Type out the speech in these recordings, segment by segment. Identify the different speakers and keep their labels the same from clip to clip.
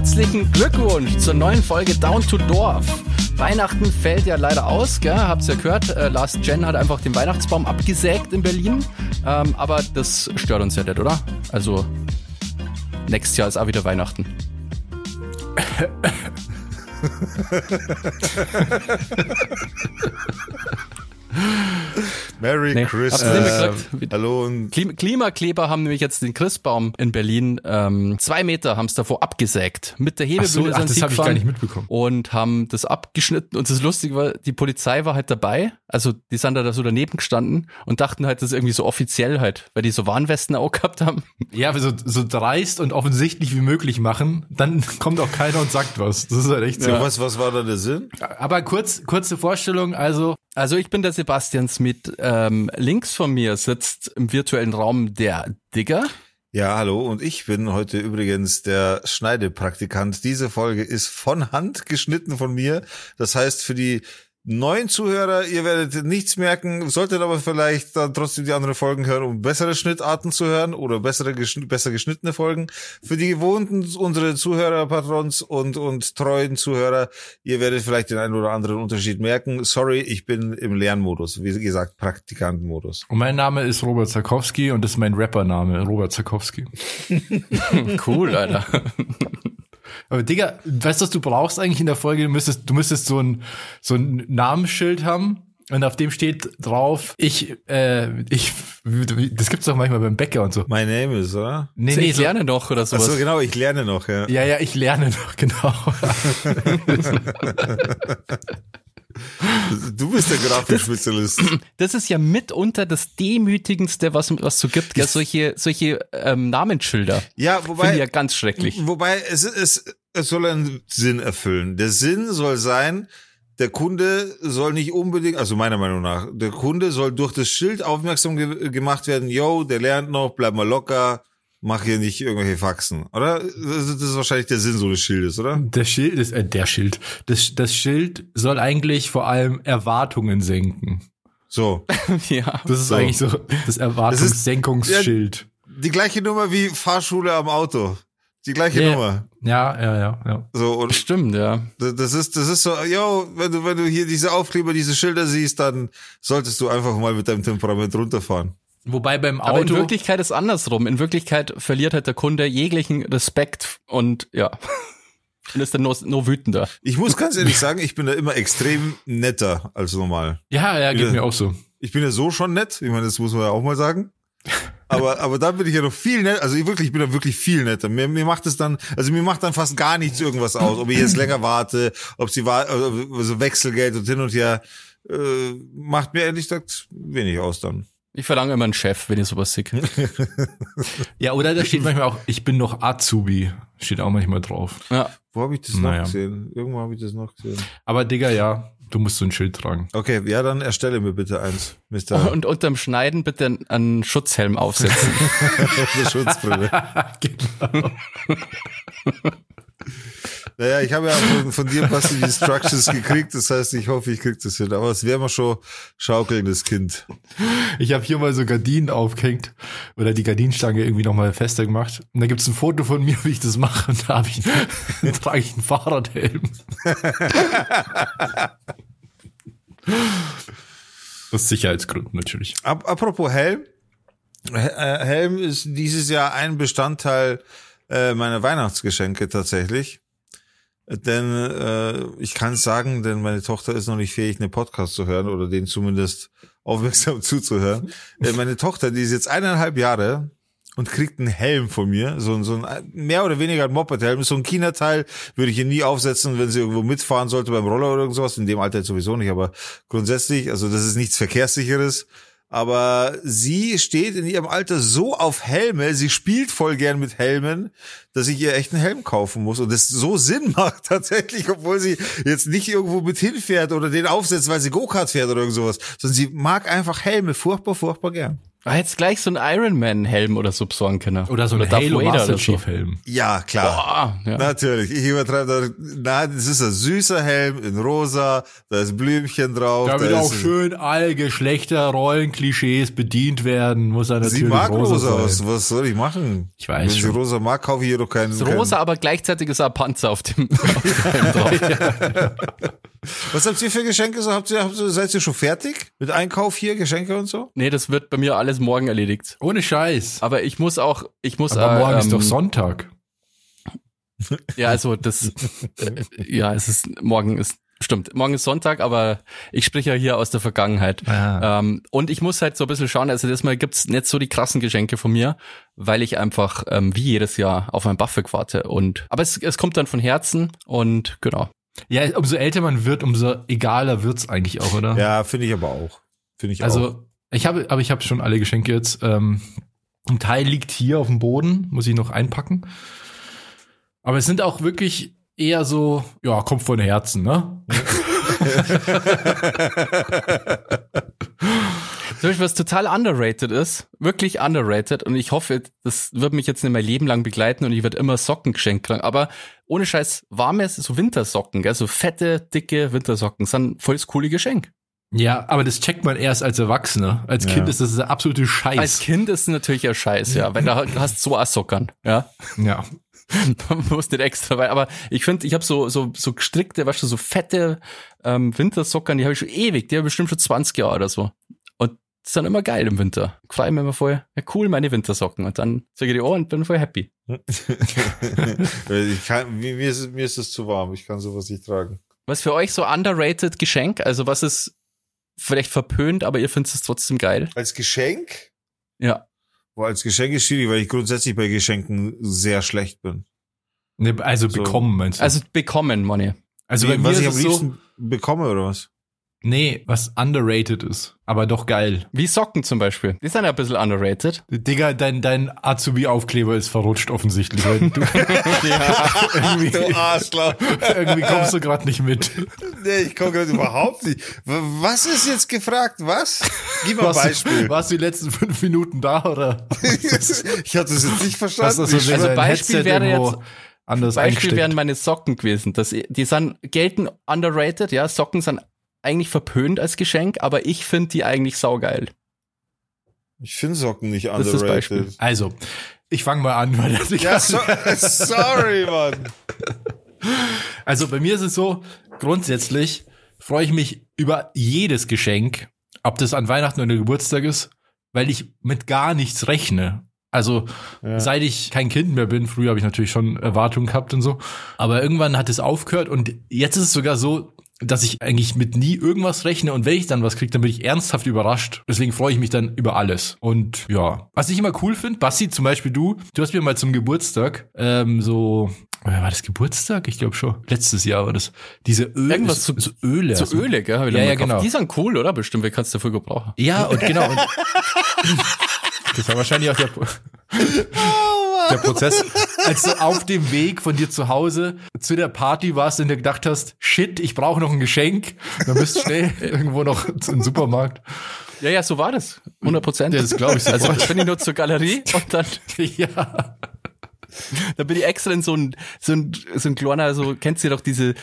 Speaker 1: Herzlichen Glückwunsch zur neuen Folge Down to Dorf. Weihnachten fällt ja leider aus, gell? Habt's ja gehört. Äh, Last Gen hat einfach den Weihnachtsbaum abgesägt in Berlin. Ähm, aber das stört uns ja nicht, oder? Also, nächstes Jahr ist auch wieder Weihnachten.
Speaker 2: Merry
Speaker 1: Nee.
Speaker 2: Christmas.
Speaker 1: Mitgekriegt?
Speaker 2: Hallo und
Speaker 1: Klim Klimakleber haben nämlich jetzt den Christbaum in Berlin ähm, zwei Meter haben es davor abgesägt. Mit der
Speaker 3: Ach so,
Speaker 1: Hebebühne
Speaker 3: ach,
Speaker 1: sind
Speaker 3: das
Speaker 1: sie
Speaker 3: habe ich gar
Speaker 1: gefahren
Speaker 3: nicht mitbekommen.
Speaker 1: und haben das abgeschnitten. Und das Lustige war, die Polizei war halt dabei. Also die sind da so daneben gestanden und dachten halt, das ist irgendwie so offiziell halt, weil die so Warnwesten auch gehabt haben.
Speaker 3: Ja, so, so dreist und offensichtlich wie möglich machen, dann kommt auch keiner und sagt was. Das ist halt echt so.
Speaker 2: so, was, was war da der Sinn?
Speaker 3: Aber kurz, kurze Vorstellung, also
Speaker 1: Also ich bin der Sebastian Smith. Ähm, links von mir sitzt im virtuellen Raum der Digger.
Speaker 2: Ja, hallo und ich bin heute übrigens der Schneidepraktikant. Diese Folge ist von Hand geschnitten von mir. Das heißt, für die neuen Zuhörer, ihr werdet nichts merken, solltet aber vielleicht dann trotzdem die anderen Folgen hören, um bessere Schnittarten zu hören oder bessere geschn besser geschnittene Folgen. Für die gewohnten, unsere Zuhörer, Patrons und, und treuen Zuhörer, ihr werdet vielleicht den einen oder anderen Unterschied merken. Sorry, ich bin im Lernmodus, wie gesagt, Praktikantenmodus.
Speaker 3: und mein Name ist Robert Zakowski und das ist mein Rappername, Robert Zakowski.
Speaker 1: Cool, Alter.
Speaker 3: Aber Digga, weißt du, was du brauchst eigentlich in der Folge? Du müsstest, du müsstest so ein, so ein Namensschild haben. Und auf dem steht drauf, ich, äh, ich, das gibt's doch manchmal beim Bäcker und so.
Speaker 2: My name is, oder?
Speaker 3: Nee,
Speaker 1: ich
Speaker 3: so,
Speaker 1: lerne noch oder
Speaker 2: Ach
Speaker 1: sowas.
Speaker 2: so, genau, ich lerne noch, ja.
Speaker 3: ja, ja, ich lerne noch, genau.
Speaker 2: Du bist der Grafikspezialist.
Speaker 1: Das ist ja mitunter das Demütigendste, was was so gibt. Gell? Solche, solche ähm, Namensschilder.
Speaker 2: Ja,
Speaker 1: Finde ich
Speaker 2: wobei,
Speaker 1: ja ganz schrecklich.
Speaker 2: wobei es, es, es soll einen Sinn erfüllen. Der Sinn soll sein, der Kunde soll nicht unbedingt, also meiner Meinung nach, der Kunde soll durch das Schild aufmerksam ge gemacht werden, yo, der lernt noch, bleib mal locker, mach hier nicht irgendwelche Faxen, oder? Das ist das ist wahrscheinlich der Sinn so des Schildes, oder?
Speaker 3: Der Schild ist, äh, der Schild. Das, das Schild soll eigentlich vor allem Erwartungen senken.
Speaker 2: So.
Speaker 1: ja.
Speaker 3: Das ist
Speaker 2: So.
Speaker 3: eigentlich so das Erwartungssenkungsschild.
Speaker 2: Die gleiche Nummer wie Fahrschule am Auto. Die gleiche
Speaker 3: Ja.
Speaker 2: Nummer.
Speaker 3: Ja, ja, ja, ja.
Speaker 2: So, und
Speaker 1: Stimmt, ja.
Speaker 2: Das ist, das ist so, yo, wenn du, wenn du hier diese Aufkleber, diese Schilder siehst, dann solltest du einfach mal mit deinem Temperament runterfahren.
Speaker 3: Wobei beim
Speaker 1: Aber in
Speaker 3: Auto,
Speaker 1: Wirklichkeit ist andersrum. In Wirklichkeit verliert halt der Kunde jeglichen Respekt und ja. Und ist dann nur, nur wütender.
Speaker 2: Ich muss ganz ehrlich sagen, ich bin da immer extrem netter als normal.
Speaker 3: ja, ja, geht
Speaker 2: Ja.
Speaker 3: mir auch so.
Speaker 2: Ich bin ja so schon nett, ich meine, das muss man ja auch mal sagen. Aber, aber dann bin ich ja noch viel netter, also ich wirklich, ich bin da wirklich viel netter. Mir, mir macht es dann, also mir macht dann fast gar nichts irgendwas aus, ob ich jetzt länger warte, ob sie war, also Wechselgeld und hin und her, äh, macht mir ehrlich gesagt wenig aus dann.
Speaker 1: Ich verlange immer einen Chef, wenn ich sowas sehe.
Speaker 3: Ja, oder da steht manchmal auch, ich bin noch Azubi. Steht auch manchmal drauf.
Speaker 1: Ja.
Speaker 2: Wo habe ich das
Speaker 3: Naja.
Speaker 2: noch gesehen? Irgendwo habe ich das noch gesehen.
Speaker 3: Aber Digga, ja, du musst so ein Schild tragen.
Speaker 2: Okay, ja, dann erstelle mir bitte eins, Mr.
Speaker 1: Und unterm Schneiden bitte einen- einen Schutzhelm aufsetzen.
Speaker 2: Eine Schutzbrille.
Speaker 3: genau.
Speaker 2: Naja, ich habe ja von, von dir Basti die Instructions gekriegt, das heißt, ich hoffe, ich krieg das hin. Aber es wäre mal schon schaukelndes Kind.
Speaker 3: Ich habe hier mal so Gardinen aufgehängt oder die Gardinenstange irgendwie nochmal fester gemacht. Und da gibt's ein Foto von mir, wie ich das mache. Und da habe ich, da trage ich einen Fahrradhelm. Aus Sicherheitsgründen natürlich.
Speaker 2: Ap apropos Helm. Äh, Helm ist dieses Jahr ein Bestandteil äh, meiner Weihnachtsgeschenke tatsächlich. Denn äh, ich kann es sagen, denn meine Tochter ist noch nicht fähig, einen Podcast zu hören oder den zumindest aufmerksam zuzuhören. Äh, meine Tochter, die ist jetzt eineinhalb Jahre und kriegt einen Helm von mir, so, ein- so ein mehr oder weniger ein Moped-Helm, so ein China-Teil, würde ich ihr nie aufsetzen, wenn sie irgendwo mitfahren sollte beim Roller oder irgend sowas, in dem Alter sowieso nicht, aber grundsätzlich, also das ist nichts Verkehrssicheres, aber sie steht in ihrem Alter so auf Helme, sie spielt voll gern mit Helmen, dass ich ihr echt einen Helm kaufen muss und das so Sinn macht tatsächlich, obwohl sie jetzt nicht irgendwo mit hinfährt oder den aufsetzt, weil sie Go-Kart fährt oder irgend sowas, sondern sie mag einfach Helme furchtbar, furchtbar gern.
Speaker 1: Ah, jetzt gleich so ein Iron Man Helm oder so besorgen können.
Speaker 3: Oder so ein
Speaker 1: oder
Speaker 3: Halo
Speaker 1: Vader
Speaker 3: Master. Chief Helm.
Speaker 2: Ja, klar.
Speaker 1: Boah, ja.
Speaker 2: Natürlich, ich übertreibe da. Nein, das ist ein süßer Helm in rosa, da ist Blümchen drauf.
Speaker 3: Da wird auch
Speaker 2: ist,
Speaker 3: schön all Geschlechterrollen-Klischees bedient werden, muss er natürlich
Speaker 2: Sie mag rosa,
Speaker 3: sein.
Speaker 2: was, was soll ich machen?
Speaker 3: Ich weiß
Speaker 2: Wenn sie
Speaker 3: schon.
Speaker 2: rosa mag, kaufe ich ihr doch keinen.
Speaker 1: Ist rosa, aber gleichzeitig ist ein Panzer auf dem, auf dem Helm drauf.
Speaker 2: Was habt ihr für Geschenke? So, habt ihr, habt ihr, seid ihr schon fertig mit Einkauf hier, Geschenke und so?
Speaker 1: Nee, das wird bei mir alles morgen erledigt.
Speaker 3: Ohne Scheiß.
Speaker 1: Aber ich muss auch, ich muss
Speaker 3: Aber
Speaker 1: äh,
Speaker 3: morgen ist
Speaker 1: ähm,
Speaker 3: doch Sonntag.
Speaker 1: Ja, also das, äh, ja, es ist, morgen ist, stimmt, morgen ist Sonntag, aber ich spreche ja hier aus der Vergangenheit.
Speaker 3: Ah.
Speaker 1: Ähm, und ich muss halt so ein bisschen schauen, also diesmal gibt's nicht so die krassen Geschenke von mir, weil ich einfach ähm, wie jedes Jahr auf ein Buffett warte. Und aber es, es kommt dann von Herzen und genau.
Speaker 3: Ja, umso älter man wird, umso egaler wird's eigentlich auch, oder?
Speaker 2: Ja, finde ich aber auch. Finde ich auch.
Speaker 3: Also ich habe, aber ich habe schon alle Geschenke jetzt. Ähm, ein Teil liegt hier auf dem Boden, muss ich noch einpacken. Aber es sind auch wirklich eher so, ja, kommt von Herzen, ne?
Speaker 1: Zum Beispiel, was total underrated ist, wirklich underrated, und ich hoffe, das wird mich jetzt nicht mein Leben lang begleiten und ich werde immer Socken geschenkt kriegen, aber ohne Scheiß, warme, so Wintersocken, gell, so fette, dicke Wintersocken, sind voll das coole Geschenk.
Speaker 3: Ja, aber das checkt man erst als Erwachsener. Als
Speaker 2: Ja.
Speaker 3: Kind ist das der absolute Scheiß.
Speaker 1: Als Kind ist es natürlich ein Scheiß, ja, weil da hast du so Sockern, ja.
Speaker 3: ja.
Speaker 1: Man muss nicht extra, weil, aber ich finde, ich habe so, so, so gestrickte, weißt du, so fette ähm, Wintersockern, die habe ich schon ewig, die habe ich bestimmt schon 20 Jahre oder so. Die sind immer geil im Winter. Freue mich immer voll, ja cool, meine Wintersocken. Und dann zeige ich die Ohren und bin voll happy.
Speaker 2: ich kann, mir, mir, ist, es- mir ist es zu warm, ich kann sowas nicht tragen.
Speaker 1: Was für euch so underrated Geschenk? Also was ist vielleicht verpönt, aber ihr findet es trotzdem geil?
Speaker 2: Als Geschenk?
Speaker 1: Ja.
Speaker 2: Boah, als Geschenk ist schwierig, weil ich grundsätzlich bei Geschenken sehr schlecht bin.
Speaker 3: Ne, also
Speaker 2: So.
Speaker 3: bekommen, meinst du?
Speaker 1: Also bekommen, Money.
Speaker 3: also
Speaker 2: Wie,
Speaker 3: bei mir
Speaker 2: was
Speaker 3: ist
Speaker 2: ich am
Speaker 3: es so,
Speaker 2: liebsten bekomme oder was?
Speaker 3: Nee, was underrated ist, aber doch geil.
Speaker 1: Wie Socken zum Beispiel. Die sind ja ein bisschen underrated.
Speaker 3: Digga, dein, dein Azubi-Aufkleber ist verrutscht offensichtlich. Weil du, irgendwie,
Speaker 2: Arschloch.
Speaker 3: irgendwie kommst du gerade nicht mit.
Speaker 2: Nee, ich komme gerade überhaupt nicht. Was ist jetzt gefragt? Was? Gib mal ein
Speaker 3: Warst
Speaker 2: Beispiel.
Speaker 3: du, warst du die letzten fünf Minuten da oder?
Speaker 2: ich hatte das jetzt nicht verstanden.
Speaker 3: du so
Speaker 2: Ich-
Speaker 1: Also
Speaker 3: dein
Speaker 1: Beispiel
Speaker 3: Headset
Speaker 1: wäre
Speaker 3: irgendwo
Speaker 1: jetzt-
Speaker 3: anders
Speaker 1: Beispiel
Speaker 3: eingesteckt?
Speaker 1: wären meine Socken gewesen. Das, die sind, gelten underrated, ja. Socken sind eigentlich verpönt als Geschenk, aber ich finde die eigentlich saugeil.
Speaker 2: ich finde Socken nicht
Speaker 1: ist das Beispiel.
Speaker 2: underrated.
Speaker 3: Also, ich fange mal an, weil das ich
Speaker 2: Ja, so, sorry, Mann.
Speaker 3: Also bei mir ist es so, grundsätzlich freue ich mich über jedes Geschenk, ob das an Weihnachten oder Geburtstag ist, weil ich mit gar nichts rechne. Also seit ich kein Kind mehr bin, früher habe ich natürlich schon Erwartungen gehabt und so, aber irgendwann hat es aufgehört und jetzt ist es sogar so, dass ich eigentlich mit nie irgendwas rechne und wenn ich dann was kriege, dann bin ich ernsthaft überrascht. Deswegen freue ich mich dann über alles. Und ja, was ich immer cool finde, Basti, zum Beispiel du, du hast mir mal zum Geburtstag ähm, so, war das Geburtstag? Ich glaube schon. Letztes Jahr war das. Diese Öle,
Speaker 1: Irgendwas
Speaker 3: so, so Öle.
Speaker 1: So
Speaker 3: also-
Speaker 1: Öle, gell?
Speaker 3: Ja, ja,
Speaker 1: gekauft.
Speaker 3: genau.
Speaker 1: Die sind cool, oder? Bestimmt, wer kannst du dafür gebrauchen?
Speaker 3: Ja, und genau. Und das war wahrscheinlich auch der, der Prozess. Als du auf dem Weg von dir zu Hause zu der Party warst und dir gedacht hast, shit, ich brauche noch ein Geschenk, dann bist du schnell irgendwo noch zum Supermarkt.
Speaker 1: Ja, ja, so war das. 100 Prozent.
Speaker 3: Ja, das glaub ich
Speaker 1: Also
Speaker 3: sofort.
Speaker 1: bin ich nur zur Galerie und dann,
Speaker 3: Ja.
Speaker 1: dann bin ich extra in so ein, so ein, so ein kleiner, so, kennst du doch diese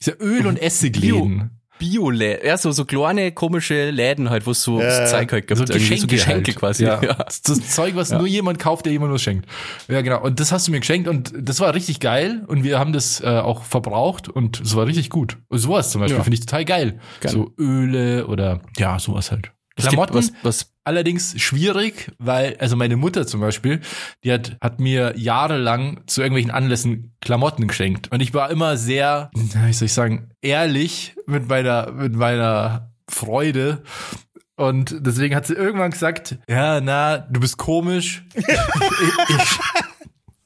Speaker 3: Diese Öl- und Essigläden.
Speaker 1: Bio-Läden, ja, so, so kleine komische Läden halt, wo es so
Speaker 2: Ja.
Speaker 1: das Zeug halt gibt.
Speaker 3: So
Speaker 1: irgendwie,
Speaker 3: Geschenke,
Speaker 1: so Geschenke
Speaker 3: halt.
Speaker 1: quasi.
Speaker 3: Ja.
Speaker 1: Ja.
Speaker 3: Das, Zeug, was nur jemand kauft, der jemand was schenkt. Ja, genau. Und das hast du mir geschenkt und das war richtig geil und wir haben das äh, auch verbraucht und es war richtig gut. Und sowas zum Beispiel
Speaker 1: Ja.
Speaker 3: finde ich total geil.
Speaker 1: Geil.
Speaker 3: So Öle oder ja, sowas halt. Klamotten
Speaker 1: was, was,
Speaker 3: allerdings schwierig, weil, also meine Mutter zum Beispiel, die hat, hat mir jahrelang zu irgendwelchen Anlässen Klamotten geschenkt. Und ich war immer sehr, wie soll ich sagen, ehrlich mit meiner, mit meiner Freude. Und deswegen hat sie irgendwann gesagt, ja, na, du bist komisch. ich, ich,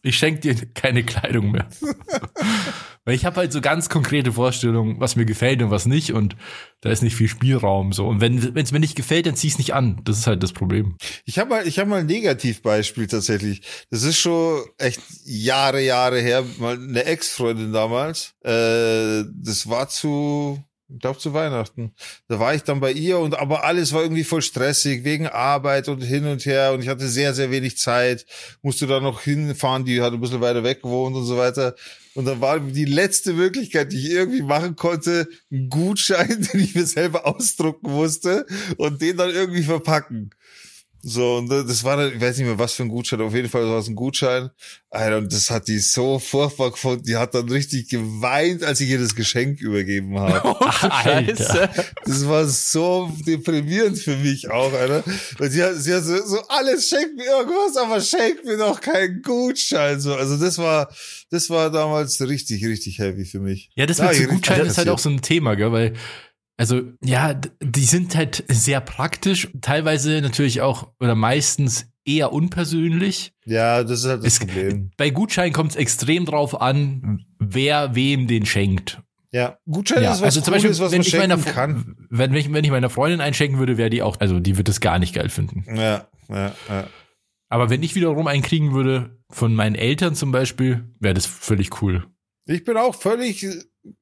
Speaker 3: ich schenke dir keine Kleidung mehr. Weil ich habe halt so ganz konkrete Vorstellungen, was mir gefällt und was nicht. Und da ist nicht viel Spielraum. so. Und wenn es mir nicht gefällt, dann zieh es nicht an. Das ist halt das Problem.
Speaker 2: Ich habe mal, ich habe mal ein Negativbeispiel tatsächlich. Das ist schon echt Jahre, Jahre her. Mal eine Ex-Freundin damals. Äh, das war zu Ich glaube zu Weihnachten. Da war ich dann bei ihr und aber alles war irgendwie voll stressig wegen Arbeit und hin und her und ich hatte sehr, sehr wenig Zeit. Musste da noch hinfahren, die hat ein bisschen weiter weg gewohnt und so weiter. Und dann war die letzte Möglichkeit, die ich irgendwie machen konnte, ein Gutschein, den ich mir selber ausdrucken musste und den dann irgendwie verpacken. So, und das war ich weiß nicht mehr, was für ein Gutschein, auf jeden Fall war es ein Gutschein. Alter, und das hat die so furchtbar gefunden. Die hat dann richtig geweint, als ich ihr das Geschenk übergeben habe.
Speaker 1: Oh, Scheiße.
Speaker 2: Das war so deprimierend für mich auch, Alter. Und sie hat, sie hat so, so alles, schenkt mir irgendwas, aber schenkt mir doch keinen Gutschein. So, also das war, das war damals richtig, richtig heavy für mich.
Speaker 3: Ja, das
Speaker 2: Da
Speaker 3: mit so Gutscheinen ist halt auch so ein Thema, gell, weil also ja, die sind halt sehr praktisch, teilweise natürlich auch oder meistens eher unpersönlich.
Speaker 2: Ja, das ist halt das
Speaker 3: Es,
Speaker 2: Problem.
Speaker 3: bei Gutscheinen kommt es extrem drauf an, wer wem den schenkt.
Speaker 2: Ja, Gutschein
Speaker 3: Ja,
Speaker 2: ist was
Speaker 3: also zum Beispiel,
Speaker 2: was
Speaker 3: wenn
Speaker 2: man
Speaker 3: ich, meiner,
Speaker 2: kann.
Speaker 3: wenn, wenn, ich, wenn ich meiner Freundin einschenken würde, wäre die auch, also die wird das gar nicht geil finden.
Speaker 2: Ja, ja, ja.
Speaker 3: Aber wenn ich wiederum einen kriegen würde, von meinen Eltern zum Beispiel, wäre das völlig cool.
Speaker 2: Ich bin auch völlig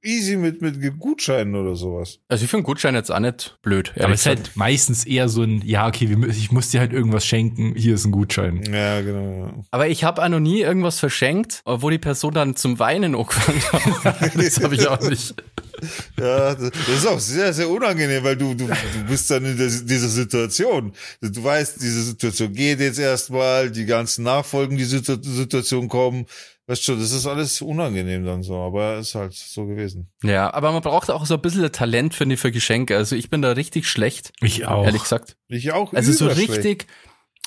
Speaker 2: easy mit, mit Gutscheinen oder sowas.
Speaker 1: Also ich finde Gutschein jetzt auch nicht blöd,
Speaker 3: Aber es ist halt meistens eher so ein, ja, okay, ich muss dir halt irgendwas schenken, hier ist ein Gutschein.
Speaker 2: Ja, genau.
Speaker 1: Aber ich habe auch noch nie irgendwas verschenkt, wo die Person dann zum Weinen angefangen hat.
Speaker 3: Das habe ich auch nicht.
Speaker 2: Ja, das ist auch sehr, sehr unangenehm, weil du, du, du bist dann in der, dieser Situation. Du weißt, diese Situation geht jetzt erstmal, die ganzen Nachfolgen, die Situ- Situation kommen. Weißt schon, das ist alles unangenehm dann so, aber ist halt so gewesen.
Speaker 1: Ja, aber man braucht auch so ein bisschen Talent, finde ich, für Geschenke. Also ich bin da richtig schlecht,
Speaker 3: Ich auch.
Speaker 1: ehrlich gesagt.
Speaker 2: Ich auch.
Speaker 1: Also so richtig,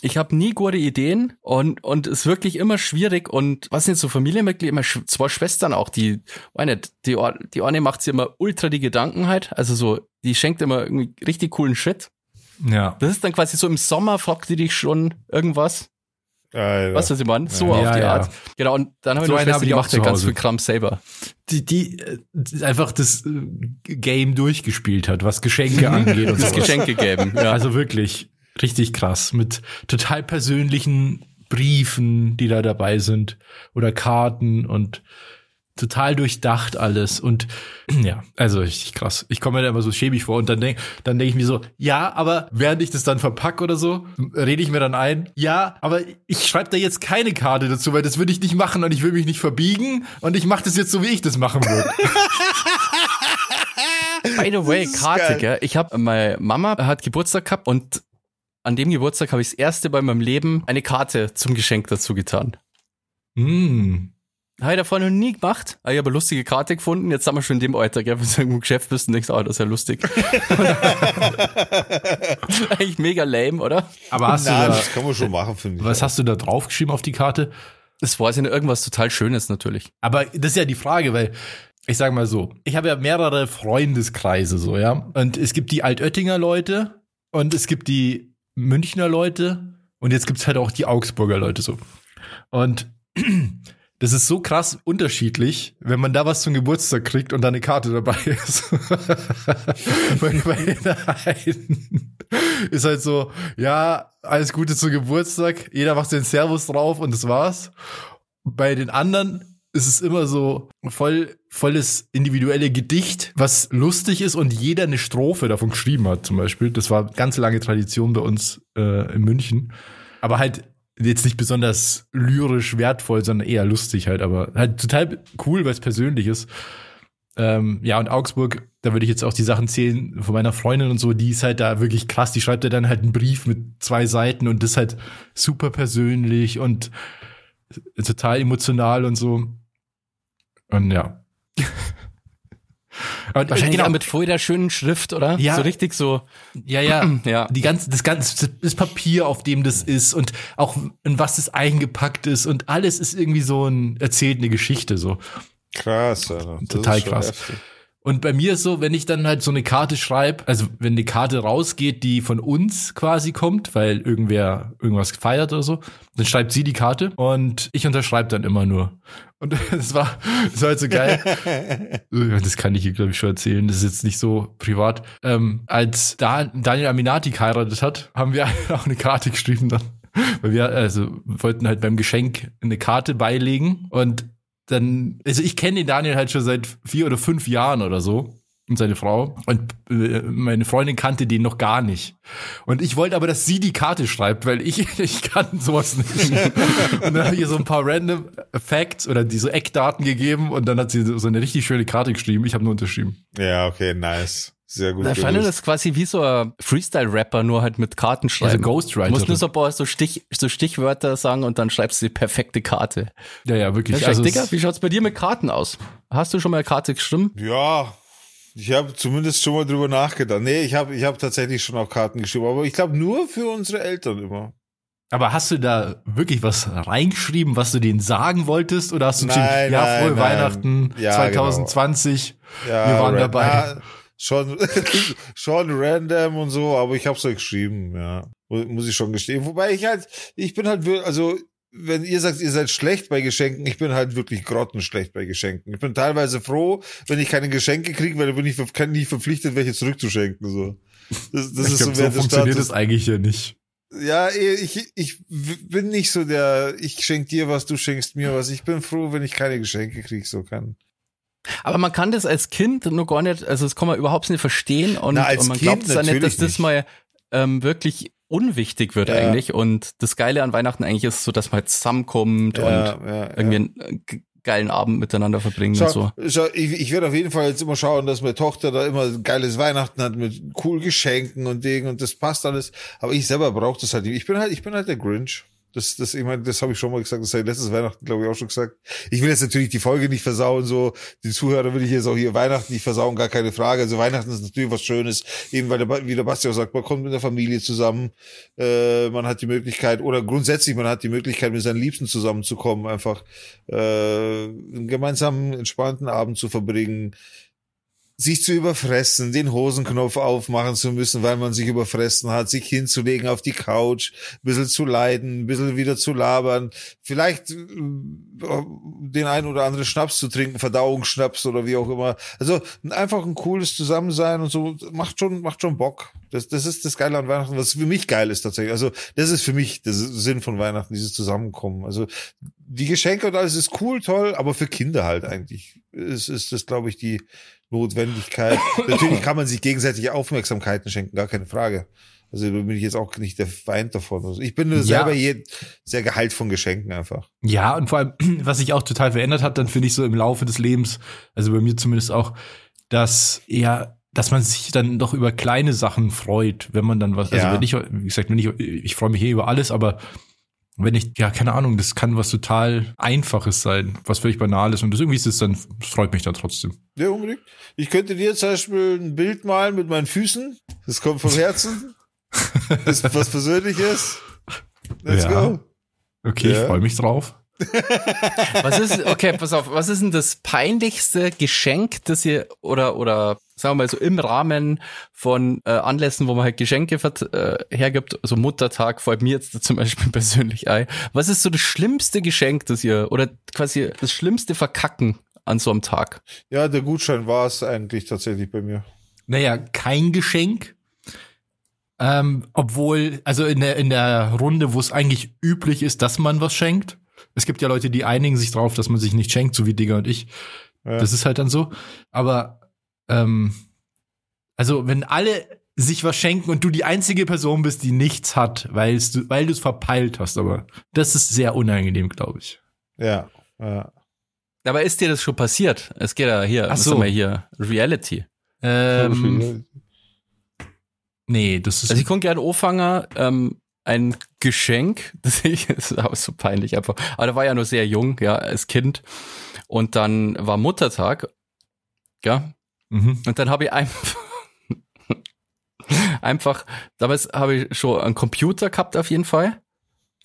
Speaker 1: ich habe nie gute Ideen und und ist wirklich immer schwierig und was sind so Familienmitglieder, immer sch zwei Schwestern auch, die, nicht, die, Or- die eine macht sich immer ultra die Gedanken halt, also so, die schenkt immer irgendwie richtig coolen Shit.
Speaker 3: Ja.
Speaker 1: Das ist dann quasi so im Sommer fragt die dich schon irgendwas,
Speaker 2: Alter.
Speaker 1: was was ich meine, so
Speaker 3: Ja,
Speaker 1: auf die
Speaker 3: ja.
Speaker 1: Art. Genau und dann habe ich
Speaker 3: So
Speaker 1: eine
Speaker 3: eine
Speaker 1: Schwester, die
Speaker 3: ich
Speaker 1: macht ja ganz viel Kram selber.
Speaker 3: Die, die äh, einfach das äh, Game durchgespielt hat, was Geschenke angeht und
Speaker 1: Das. Geschenke geben. Ja.
Speaker 3: Also wirklich richtig krass. Mit total persönlichen Briefen, die da dabei sind. Oder Karten und total durchdacht alles. Und ja, also richtig krass. Ich komme mir da immer so schäbig vor und dann denke dann denk ich mir so, ja, aber während ich das dann verpacke oder so, rede ich mir dann ein, ja, aber ich schreibe da jetzt keine Karte dazu, weil das würde ich nicht machen und ich will mich nicht verbiegen und ich mache das jetzt so, wie ich das machen würde.
Speaker 1: By the way, Karte,
Speaker 2: geil.
Speaker 1: gell? Ich habe, meine Mama hat Geburtstag gehabt und an dem Geburtstag habe ich das erste in meinem Leben eine Karte zum Geschenk dazu getan.
Speaker 3: mm.
Speaker 1: Habe ich davor noch nie gemacht. Aber ich habe eine lustige Karte gefunden. Jetzt sind wir schon in dem Alter, gell? Wenn du irgendwo im Geschäft bist und denkst, oh, das ist ja lustig. Eigentlich mega lame, oder?
Speaker 3: Aber hast
Speaker 2: Na,
Speaker 3: du da,
Speaker 2: das kann man schon machen, finde ich.
Speaker 3: was hast du da draufgeschrieben auf die Karte?
Speaker 1: Das war ja irgendwas total Schönes natürlich.
Speaker 3: Aber das ist ja die Frage, weil ich sage mal so, ich habe ja mehrere Freundeskreise so, ja. Und es gibt die Altöttinger Leute und es gibt die Münchner Leute und jetzt gibt's halt auch die Augsburger Leute so. Und das ist so krass unterschiedlich, wenn man da was zum Geburtstag kriegt und da eine Karte dabei ist. bei, bei einen ist halt so, ja, alles Gute zum Geburtstag, jeder macht den Servus drauf und das war's. Bei den anderen ist es immer so voll, volles individuelle Gedicht, was lustig ist und jeder eine Strophe davon geschrieben hat, zum Beispiel. Das war ganz lange Tradition bei uns äh, in München. Aber halt jetzt nicht besonders lyrisch wertvoll, sondern eher lustig halt, aber halt total cool, weil es persönlich ist. Ähm, ja, und Augsburg, da würde ich jetzt auch die Sachen zählen von meiner Freundin und so, die ist halt da wirklich krass, die schreibt ja dann halt einen Brief mit zwei Seiten und das halt super persönlich und total emotional und so. Und ja. Aber,
Speaker 1: Wahrscheinlich
Speaker 3: genau,
Speaker 1: auch mit voll der schönen Schrift, oder?
Speaker 3: Ja.
Speaker 1: So richtig so.
Speaker 3: ja, ja.
Speaker 1: Ja.
Speaker 3: Die ganze, das ganze, das Papier, auf dem das ist und auch in was es eingepackt ist und alles ist irgendwie so ein, erzählt eine Geschichte so.
Speaker 2: Krass, Alter. Das
Speaker 3: Total krass.
Speaker 2: heftig.
Speaker 3: Und bei mir ist so, wenn ich dann halt so eine Karte schreibe, also wenn eine Karte rausgeht, die von uns quasi kommt, weil irgendwer irgendwas feiert oder so, dann schreibt sie die Karte und ich unterschreibe dann immer nur. Und das war, das war halt so geil. Das kann ich hier, glaube ich, schon erzählen. Das ist jetzt nicht so privat. Ähm, als da Daniel Aminati geheiratet hat, haben wir auch eine Karte geschrieben dann. Weil wir also wollten halt beim Geschenk eine Karte beilegen und dann, also ich kenne den Daniel halt schon seit vier oder fünf Jahren oder so. und seine Frau. Und äh, meine Freundin kannte den noch gar nicht. Und ich wollte aber, dass sie die Karte schreibt, weil ich, ich kann sowas nicht. und dann habe ich ihr so ein paar random Facts oder diese Eckdaten gegeben und dann hat sie so eine richtig schöne Karte geschrieben. Ich habe nur unterschrieben.
Speaker 2: Ja, okay, nice. Sehr gut.
Speaker 1: Ich fand das quasi wie so ein Freestyle-Rapper, nur halt mit Karten schreiben.
Speaker 3: Also Ghostwriter.
Speaker 1: Du musst nur so, ein paar so, Stich, so Stichwörter sagen und dann schreibst du die perfekte Karte.
Speaker 3: Ja, ja, wirklich. Also
Speaker 1: Digga,
Speaker 3: es-
Speaker 1: wie schaut's bei dir mit Karten aus? Hast du schon mal eine Karte geschrieben?
Speaker 2: Ja, ich habe zumindest schon mal drüber nachgedacht. Nee, ich habe ich hab tatsächlich schon auch Karten geschrieben, aber ich glaube nur für unsere Eltern immer.
Speaker 3: aber hast du da wirklich was reingeschrieben, was du denen sagen wolltest? Oder hast du
Speaker 2: Nein,
Speaker 3: geschrieben, ja, frohe
Speaker 2: nein.
Speaker 3: Weihnachten
Speaker 2: Ja,
Speaker 3: 2020,
Speaker 2: Ja,
Speaker 3: wir waren
Speaker 2: ra-
Speaker 3: dabei.
Speaker 2: Ja, schon, schon random und so, aber ich habe so geschrieben, ja. Mu- Muss ich schon gestehen. Wobei ich halt, ich bin halt, also, wenn ihr sagt, ihr seid schlecht bei Geschenken, ich bin halt wirklich grottenschlecht bei Geschenken. Ich bin teilweise froh, wenn ich keine Geschenke kriege, weil dann bin ich kann nicht verpflichtet, welche zurückzuschenken, so. Das, das ist
Speaker 3: glaub,
Speaker 2: so
Speaker 3: so funktioniert das eigentlich ja nicht.
Speaker 2: Ja, ich, ich bin nicht so der, ich schenk dir was, du schenkst mir was. Ich bin froh, wenn ich keine Geschenke krieg, so kann.
Speaker 1: Aber man kann das als Kind nur gar nicht, also das kann man überhaupt nicht verstehen und,
Speaker 2: Na,
Speaker 1: und man glaubt es ja nicht, dass das
Speaker 2: nicht.
Speaker 1: mal ähm, wirklich unwichtig wird
Speaker 2: Ja.
Speaker 1: eigentlich. Und das Geile an Weihnachten eigentlich ist so, dass man halt zusammenkommt und
Speaker 2: Ja, ja,
Speaker 1: irgendwie
Speaker 2: ja.
Speaker 1: einen äh, ge- geilen Abend miteinander verbringen
Speaker 2: Schau,
Speaker 1: und so.
Speaker 2: schau, ich, ich werde auf jeden Fall jetzt immer schauen, dass meine Tochter da immer ein geiles Weihnachten hat mit cool Geschenken und Dingen und das passt alles. Aber ich selber brauche das halt nicht. Ich bin halt, ich bin halt der Grinch. Das, das, ich meine, das habe ich schon mal gesagt, das habe ich letztes Weihnachten, glaube ich, auch schon gesagt. Ich will jetzt natürlich die Folge nicht versauen, so, die Zuhörer will ich jetzt auch hier Weihnachten nicht versauen, gar keine Frage. Also Weihnachten ist natürlich was Schönes, eben weil der, wie der Basti auch sagt, man kommt mit der Familie zusammen, äh, man hat die Möglichkeit, oder grundsätzlich, man hat die Möglichkeit, mit seinen Liebsten zusammenzukommen, einfach äh, einen gemeinsamen, entspannten Abend zu verbringen, sich zu überfressen, den Hosenknopf aufmachen zu müssen, weil man sich überfressen hat, sich hinzulegen auf die Couch, ein bisschen zu leiden, ein bisschen wieder zu labern, vielleicht äh, den einen oder anderen Schnaps zu trinken, Verdauungsschnaps oder wie auch immer. Also einfach ein cooles Zusammensein und so macht schon macht schon Bock. Das das ist das Geile an Weihnachten, was für mich geil ist tatsächlich. Also das ist für mich der Sinn von Weihnachten, dieses Zusammenkommen. Also die Geschenke und alles ist cool, toll, aber für Kinder halt eigentlich ist ist das glaube ich die Notwendigkeit. Natürlich kann man sich gegenseitig Aufmerksamkeiten schenken, gar keine Frage. Also bin ich jetzt auch nicht der Feind davon. Also ich bin nur
Speaker 3: Ja.
Speaker 2: selber je, sehr geheilt von Geschenken einfach.
Speaker 3: Ja, und vor allem, was sich auch total verändert hat, dann finde ich so im Laufe des Lebens, also bei mir zumindest auch, dass ja, dass man sich dann doch über kleine Sachen freut, wenn man dann was, also
Speaker 2: Ja.
Speaker 3: wenn ich, wie gesagt, wenn ich, ich freue mich eh über alles, aber wenn ich, ja, keine Ahnung, das kann was total Einfaches sein, was völlig Banales und das irgendwie ist es dann, freut mich dann trotzdem.
Speaker 2: Ja, unbedingt. Ich könnte dir zum Beispiel ein Bild malen mit meinen Füßen. Das kommt vom Herzen. Das ist was Persönliches. Let's
Speaker 3: Ja.
Speaker 2: go.
Speaker 3: Okay,
Speaker 2: Ja.
Speaker 3: ich freue mich drauf.
Speaker 1: Was ist, okay, pass auf, was ist denn das peinlichste Geschenk, das ihr, oder, oder, sagen wir mal so im Rahmen von äh, Anlässen, wo man halt Geschenke äh, hergibt, also Muttertag, fällt mir jetzt zum Beispiel persönlich ein. Was ist so das schlimmste Geschenk, das ihr, oder quasi das schlimmste Verkacken an so einem Tag?
Speaker 2: Ja, der Gutschein war es eigentlich tatsächlich bei mir.
Speaker 3: Naja, kein Geschenk. Ähm, obwohl, also in der, in der Runde, wo es eigentlich üblich ist, dass man was schenkt. Es gibt ja Leute, die einigen sich drauf, dass man sich nicht schenkt, so wie Digger und ich.
Speaker 2: Ja.
Speaker 3: Das ist halt dann so. Aber, ähm, also wenn alle sich was schenken und du die einzige Person bist, die nichts hat, weil du, weil du es verpeilt hast, aber das ist sehr unangenehm, glaube ich.
Speaker 2: Ja. ja.
Speaker 1: Aber ist dir das schon passiert? Es geht ja hier,
Speaker 3: Ach so.
Speaker 1: wir hier? Reality.
Speaker 3: Ähm, nee, das ist
Speaker 1: Also ich kann gerne anfangen, ähm, ein Geschenk, das ist auch so peinlich einfach, aber da war ja nur sehr jung, ja, als Kind. Und dann war Muttertag, ja,
Speaker 3: mhm.
Speaker 1: und dann habe ich einfach, einfach, damals habe ich schon einen Computer gehabt auf jeden Fall.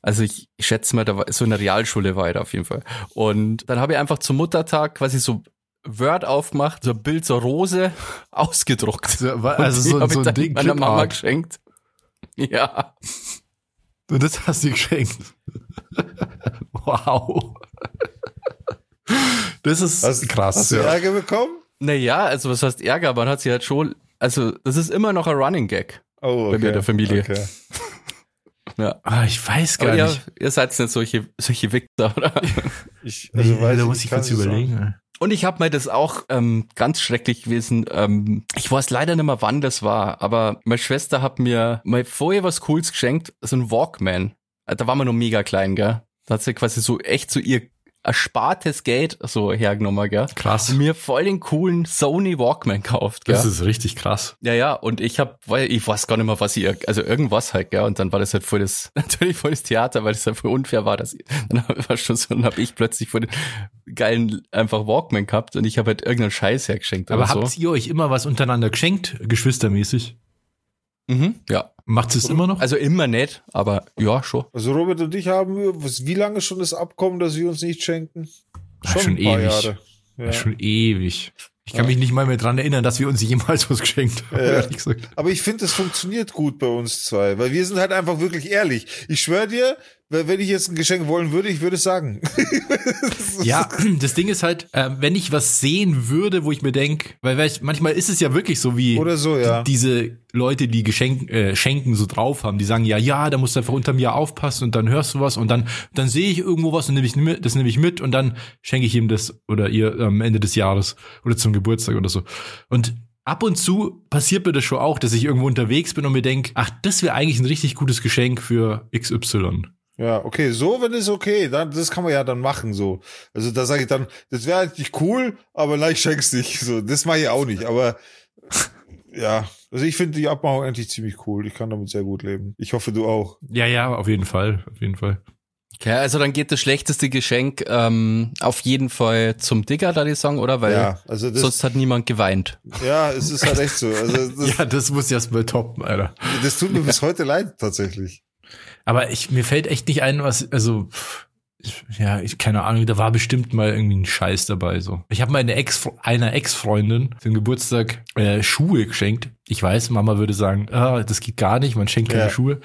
Speaker 1: Also ich, ich schätze mal, da war so in der Realschule war ich da auf jeden Fall. Und dann habe ich einfach zum Muttertag quasi so Word aufgemacht, so ein Bild, so Rose ausgedruckt.
Speaker 3: Also
Speaker 1: die
Speaker 3: so, so
Speaker 1: ich
Speaker 3: ein Ding,
Speaker 1: meiner Mama geschenkt. Ja.
Speaker 3: Und das hast du geschenkt. wow. Das ist
Speaker 2: Hast,
Speaker 3: krass.
Speaker 2: hast du
Speaker 3: ja.
Speaker 2: Ärger bekommen?
Speaker 1: Naja, also was heißt Ärger? Man hat sie halt schon, also das ist immer noch ein Running Gag.
Speaker 2: Oh, okay.
Speaker 1: Bei mir in der Familie.
Speaker 2: Okay.
Speaker 1: Ja.
Speaker 3: Ah, ich weiß gar
Speaker 1: Aber ihr,
Speaker 3: nicht.
Speaker 1: ihr seid nicht solche, solche Wichser, oder?
Speaker 2: Ich,
Speaker 3: Also,
Speaker 2: weiß
Speaker 3: da muss ich kurz
Speaker 2: nicht sagen.
Speaker 1: Und ich habe mir das auch ähm, ganz schrecklich gewesen. Ähm, ich weiß leider nicht mehr, wann das war, aber meine Schwester hat mir mal vorher was Cooles geschenkt, so ein Walkman. Da war man noch mega klein, gell? Da hat sie quasi so echt so ihr erspartes Geld so hergenommen, gell?
Speaker 3: Krass.
Speaker 1: Und mir voll den coolen Sony Walkman gekauft, gell?
Speaker 3: Das ist richtig krass.
Speaker 1: Ja, ja, und ich hab, weil ich weiß gar nicht mehr, was ich, also irgendwas halt, gell, und dann war das halt voll das, natürlich voll das Theater, weil das halt voll unfair war, dass ich, dann war schon so, dann hab ich plötzlich voll den geilen einfach Walkman gehabt und ich habe halt irgendeinen Scheiß hergeschenkt
Speaker 3: Aber habt
Speaker 1: so.
Speaker 3: ihr euch immer was untereinander geschenkt, geschwistermäßig?
Speaker 1: Mhm, ja,
Speaker 3: Macht es immer noch?
Speaker 1: also immer nett, aber ja, schon.
Speaker 2: Also Robert und ich haben, was, wie lange schon das Abkommen, dass wir uns nicht schenken?
Speaker 3: Ach, schon ewig.
Speaker 2: Ja.
Speaker 3: Schon ewig. Ich kann mich nicht mal mehr dran erinnern, dass wir uns jemals was geschenkt haben,
Speaker 2: Ja.
Speaker 3: ehrlich gesagt.
Speaker 2: Aber ich finde, das funktioniert gut bei uns zwei, weil wir sind halt einfach wirklich ehrlich. Ich schwöre dir, wenn ich jetzt ein Geschenk wollen würde, ich würde es sagen.
Speaker 3: Ja, das Ding ist halt, äh, wenn ich was sehen würde, wo ich mir denk, weil weißt, manchmal ist es ja wirklich so wie
Speaker 2: Oder so, ja.
Speaker 3: die, diese Leute, die Geschenk, äh, Schenken so drauf haben, die sagen ja, ja, da musst du einfach unter mir aufpassen und dann hörst du was und dann dann sehe ich irgendwo was und nehme ich mit, das nehme ich mit und dann schenke ich ihm das oder ihr am Ende des Jahres oder zum Geburtstag oder so. Und ab und zu passiert mir das schon auch, dass ich irgendwo unterwegs bin und mir denk, ach, das wäre eigentlich ein richtig gutes Geschenk für XY.
Speaker 2: Ja, okay, so, wenn es okay, dann, das kann man ja dann machen, so. Also da sage ich dann, das wäre halt nicht cool, aber nein, ich schenk's nicht. So, das mache ich auch nicht, aber ja, also ich finde die Abmachung eigentlich ziemlich cool. Ich kann damit sehr gut leben. Ich hoffe, du auch.
Speaker 3: Ja, ja, auf jeden Fall, auf jeden Fall.
Speaker 1: Okay, also dann geht das schlechteste Geschenk ähm, auf jeden Fall zum Digger, da die sagen, oder? Weil
Speaker 2: ja, also das,
Speaker 1: sonst hat niemand geweint.
Speaker 2: ja, es ist halt echt so. Also das,
Speaker 3: Ja, das muss erst mal toppen, Alter.
Speaker 2: das tut mir bis heute leid, tatsächlich.
Speaker 3: Aber ich, mir fällt echt nicht ein, was, also, ich, ja, ich, keine Ahnung, da war bestimmt mal irgendwie ein Scheiß dabei, so. Ich habe meine Ex, einer Ex-Freundin zum Geburtstag äh, Schuhe geschenkt. Ich weiß, Mama würde sagen, ah, das geht gar nicht, man schenkt keine
Speaker 2: Ja.
Speaker 3: Schuhe.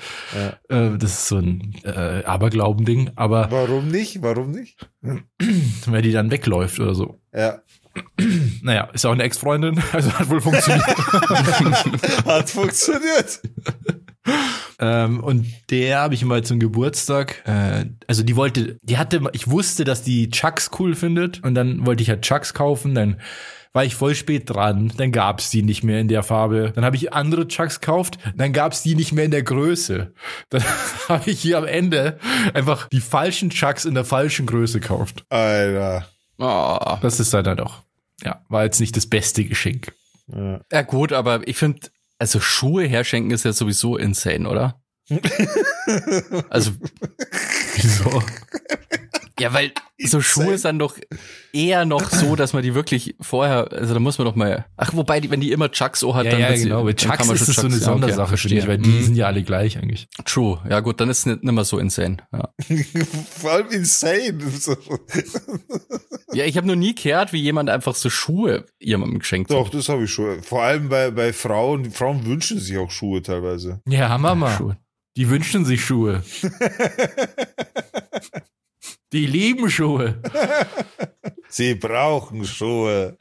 Speaker 3: Äh, das ist so ein äh, Aberglauben-Ding, aber
Speaker 2: Warum nicht? Warum nicht?
Speaker 3: wenn die dann wegläuft oder so.
Speaker 2: Ja.
Speaker 3: Naja, ist auch eine Ex-Freundin, also hat wohl funktioniert.
Speaker 2: Hat funktioniert.
Speaker 3: Ähm, und der habe ich mal zum Geburtstag, äh, also die wollte, die hatte, ich wusste, dass die Chucks cool findet und dann wollte ich halt Chucks kaufen, dann war ich voll spät dran, dann gab's die nicht mehr in der Farbe. Dann habe ich andere Chucks gekauft, dann gab's die nicht mehr in der Größe. Dann habe ich hier am Ende einfach die falschen Chucks in der falschen Größe gekauft.
Speaker 2: Alter.
Speaker 1: Oh.
Speaker 3: Das ist halt dann auch, ja, war jetzt nicht das beste Geschenk.
Speaker 2: Ja.
Speaker 1: Ja gut, aber ich finde, also Schuhe herschenken ist ja sowieso insane, oder? also
Speaker 3: Wieso?
Speaker 1: Ja, weil so Schuhe sind doch eher noch so, dass man die wirklich vorher, also da muss man doch mal, ach, wobei, die, wenn die immer Chucks so hat,
Speaker 3: Ja,
Speaker 1: dann
Speaker 3: ja, genau. Bei
Speaker 1: dann kann
Speaker 3: Chucks
Speaker 1: man
Speaker 3: ist
Speaker 1: schon
Speaker 3: es so eine
Speaker 1: Chucks- ja, okay,
Speaker 3: Sondersache, finde ich, weil die
Speaker 1: Mhm.
Speaker 3: sind ja alle gleich eigentlich.
Speaker 1: True. Ja gut, dann ist es nicht, nicht mehr so insane. Ja,
Speaker 2: Vor allem insane.
Speaker 1: Ja ich habe noch nie gehört, wie jemand einfach so Schuhe jemandem geschenkt
Speaker 2: Doch,
Speaker 1: hat.
Speaker 2: das habe ich schon. Vor allem bei, bei Frauen. Frauen wünschen sich auch Schuhe teilweise.
Speaker 3: Ja, Mama.
Speaker 1: Schuhe.
Speaker 3: Die wünschen sich Schuhe. Die lieben Schuhe.
Speaker 2: Sie brauchen Schuhe.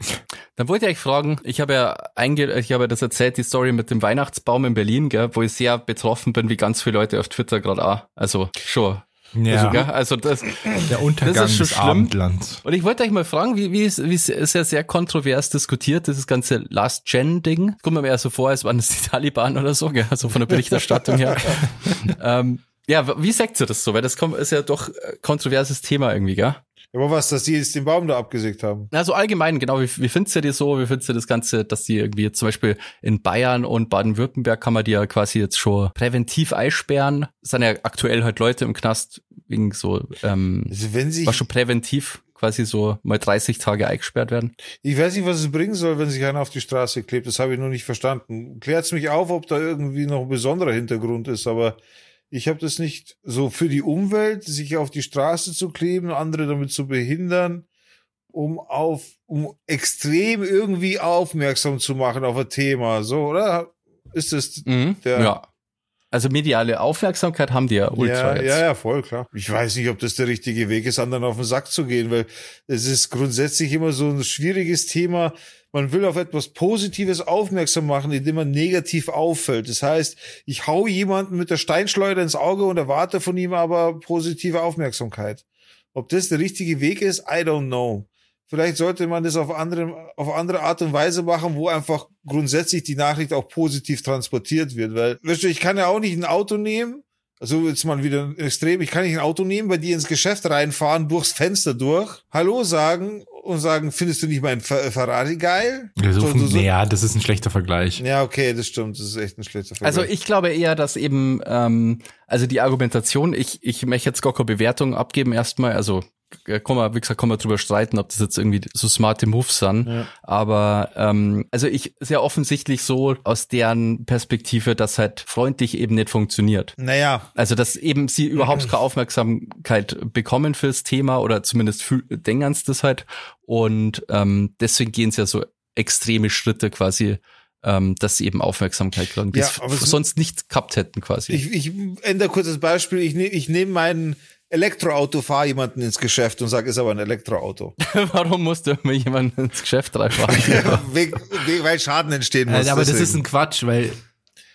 Speaker 1: Dann wollte ich euch fragen, ich habe ja einge ich habe ja das erzählt, die Story mit dem Weihnachtsbaum in Berlin, gell, wo ich sehr betroffen bin, wie ganz viele Leute auf Twitter gerade auch. Also schon.
Speaker 3: Ja,
Speaker 1: Also, gell, also das,
Speaker 3: der Untergang
Speaker 1: das ist schon
Speaker 3: des
Speaker 1: schlimm.
Speaker 3: Abendlands.
Speaker 1: Und ich wollte euch mal fragen, wie, wie ist, wie ist, ist ja sehr kontrovers diskutiert, dieses ganze Last-Gen-Ding. Kommt mir mehr so vor, als waren es die Taliban oder so, gell? also von der Berichterstattung her. ähm, ja, wie sagt ihr das so? Weil das ist ja doch äh, kontroverses Thema irgendwie, gell?
Speaker 2: Aber was, dass die jetzt den Baum da abgesägt haben?
Speaker 1: Also allgemein, genau, wie, wie findest du die so? Wie findest du das Ganze, dass die irgendwie zum Beispiel in Bayern und Baden-Württemberg kann man die ja quasi jetzt schon präventiv einsperren? Es sind ja aktuell halt Leute im Knast wegen so, ähm,
Speaker 2: Also wenn sich,
Speaker 1: was schon präventiv quasi so mal 30 Tage eingesperrt werden.
Speaker 2: ich weiß nicht, was es bringen soll, wenn sich einer auf die Straße klebt. Das habe ich noch nicht verstanden. Klärt's mich auf, ob da irgendwie noch ein besonderer Hintergrund ist, aber ich habe das nicht so für die Umwelt, sich auf die Straße zu kleben, andere damit zu behindern, um auf, um extrem irgendwie aufmerksam zu machen auf ein Thema, so, oder? Ist das
Speaker 1: Mhm.
Speaker 2: Der-
Speaker 1: ja. Also mediale Aufmerksamkeit haben die ja ultra
Speaker 2: ja,
Speaker 1: jetzt.
Speaker 2: ja, ja, voll klar. Ich weiß nicht, ob das der richtige Weg ist, anderen auf den Sack zu gehen, weil es ist grundsätzlich immer so ein schwieriges Thema. Man will auf etwas Positives aufmerksam machen, indem man negativ auffällt. Das heißt, ich hau jemanden mit der Steinschleuder ins Auge und erwarte von ihm aber positive Aufmerksamkeit. Ob das der richtige Weg ist, I don't know. Vielleicht sollte man das auf andere, auf andere Art und Weise machen, wo einfach grundsätzlich die Nachricht auch positiv transportiert wird. Weil, weißt du, ich kann ja auch nicht ein Auto nehmen, also jetzt mal wieder ein extrem, ich kann nicht ein Auto nehmen, bei dir ins Geschäft reinfahren, durchs Fenster durch, Hallo sagen und sagen, findest du nicht mein Ferrari geil?
Speaker 3: Ja, so, so, so, ja, das ist ein schlechter Vergleich.
Speaker 2: Ja, okay, das stimmt, das ist echt ein schlechter
Speaker 1: Vergleich. Also ich glaube eher, dass eben, ähm, also die Argumentation, ich, ich möchte jetzt gar keine Bewertung abgeben erstmal, also kann man, wie gesagt, kann man drüber streiten, ob das jetzt irgendwie so smarte Moves sind. Ja. Aber ähm, also ich sehr offensichtlich so aus deren Perspektive, dass halt freundlich eben nicht funktioniert.
Speaker 2: Naja.
Speaker 1: Also dass eben sie überhaupt keine Aufmerksamkeit bekommen fürs Thema oder zumindest denken sie das halt. Und ähm, deswegen gehen sie ja so extreme Schritte quasi ähm, dass sie eben Aufmerksamkeit kriegen, die ja, sonst nicht gehabt hätten quasi.
Speaker 2: Ich, ich ändere kurz das Beispiel. Ich, ne, ich nehme meinen Elektroauto, fahre jemanden ins Geschäft und sage, ist aber ein Elektroauto.
Speaker 1: Warum musst du immer jemanden ins Geschäft reinfahren?
Speaker 2: wegen, wegen, weil Schaden entstehen muss.
Speaker 3: Also, aber deswegen. das ist ein Quatsch, weil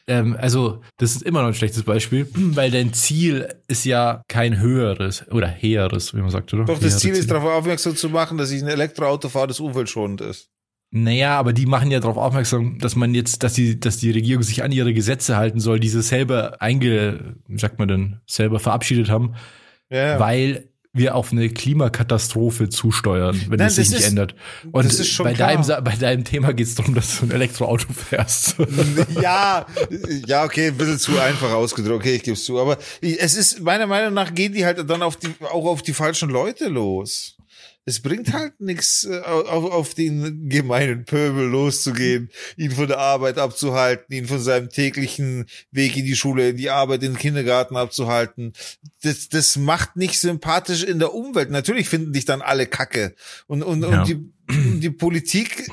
Speaker 3: ähm, also das ist immer noch ein schlechtes Beispiel, weil dein Ziel ist ja kein höheres oder heeres, wie man sagt, oder?
Speaker 2: Doch, das Ziel ist darauf aufmerksam zu machen, dass ich ein Elektroauto fahre, das umweltschonend ist.
Speaker 3: Naja, aber die machen ja darauf aufmerksam, dass man jetzt, dass die, dass die Regierung sich an ihre Gesetze halten soll, die sie selber einge, wie sagt man denn, selber verabschiedet haben ja. weil wir auf eine Klimakatastrophe zusteuern, wenn es sich nicht ist, ändert. Und bei, deinem, bei deinem Thema geht es darum, dass du ein Elektroauto fährst.
Speaker 2: ja, ja, okay, ein bisschen zu einfach ausgedrückt, okay, ich gebe es zu. Aber es ist, meiner Meinung nach gehen die halt dann auf die, auch auf die falschen Leute los es bringt halt nichts, äh, auf, auf den gemeinen Pöbel loszugehen, ihn von der Arbeit abzuhalten, ihn von seinem täglichen Weg in die Schule, in die Arbeit, in den Kindergarten abzuhalten. Das, das macht nicht sympathisch in der Umwelt. Natürlich finden dich dann alle Kacke. Und, und, ja. und die, die Politik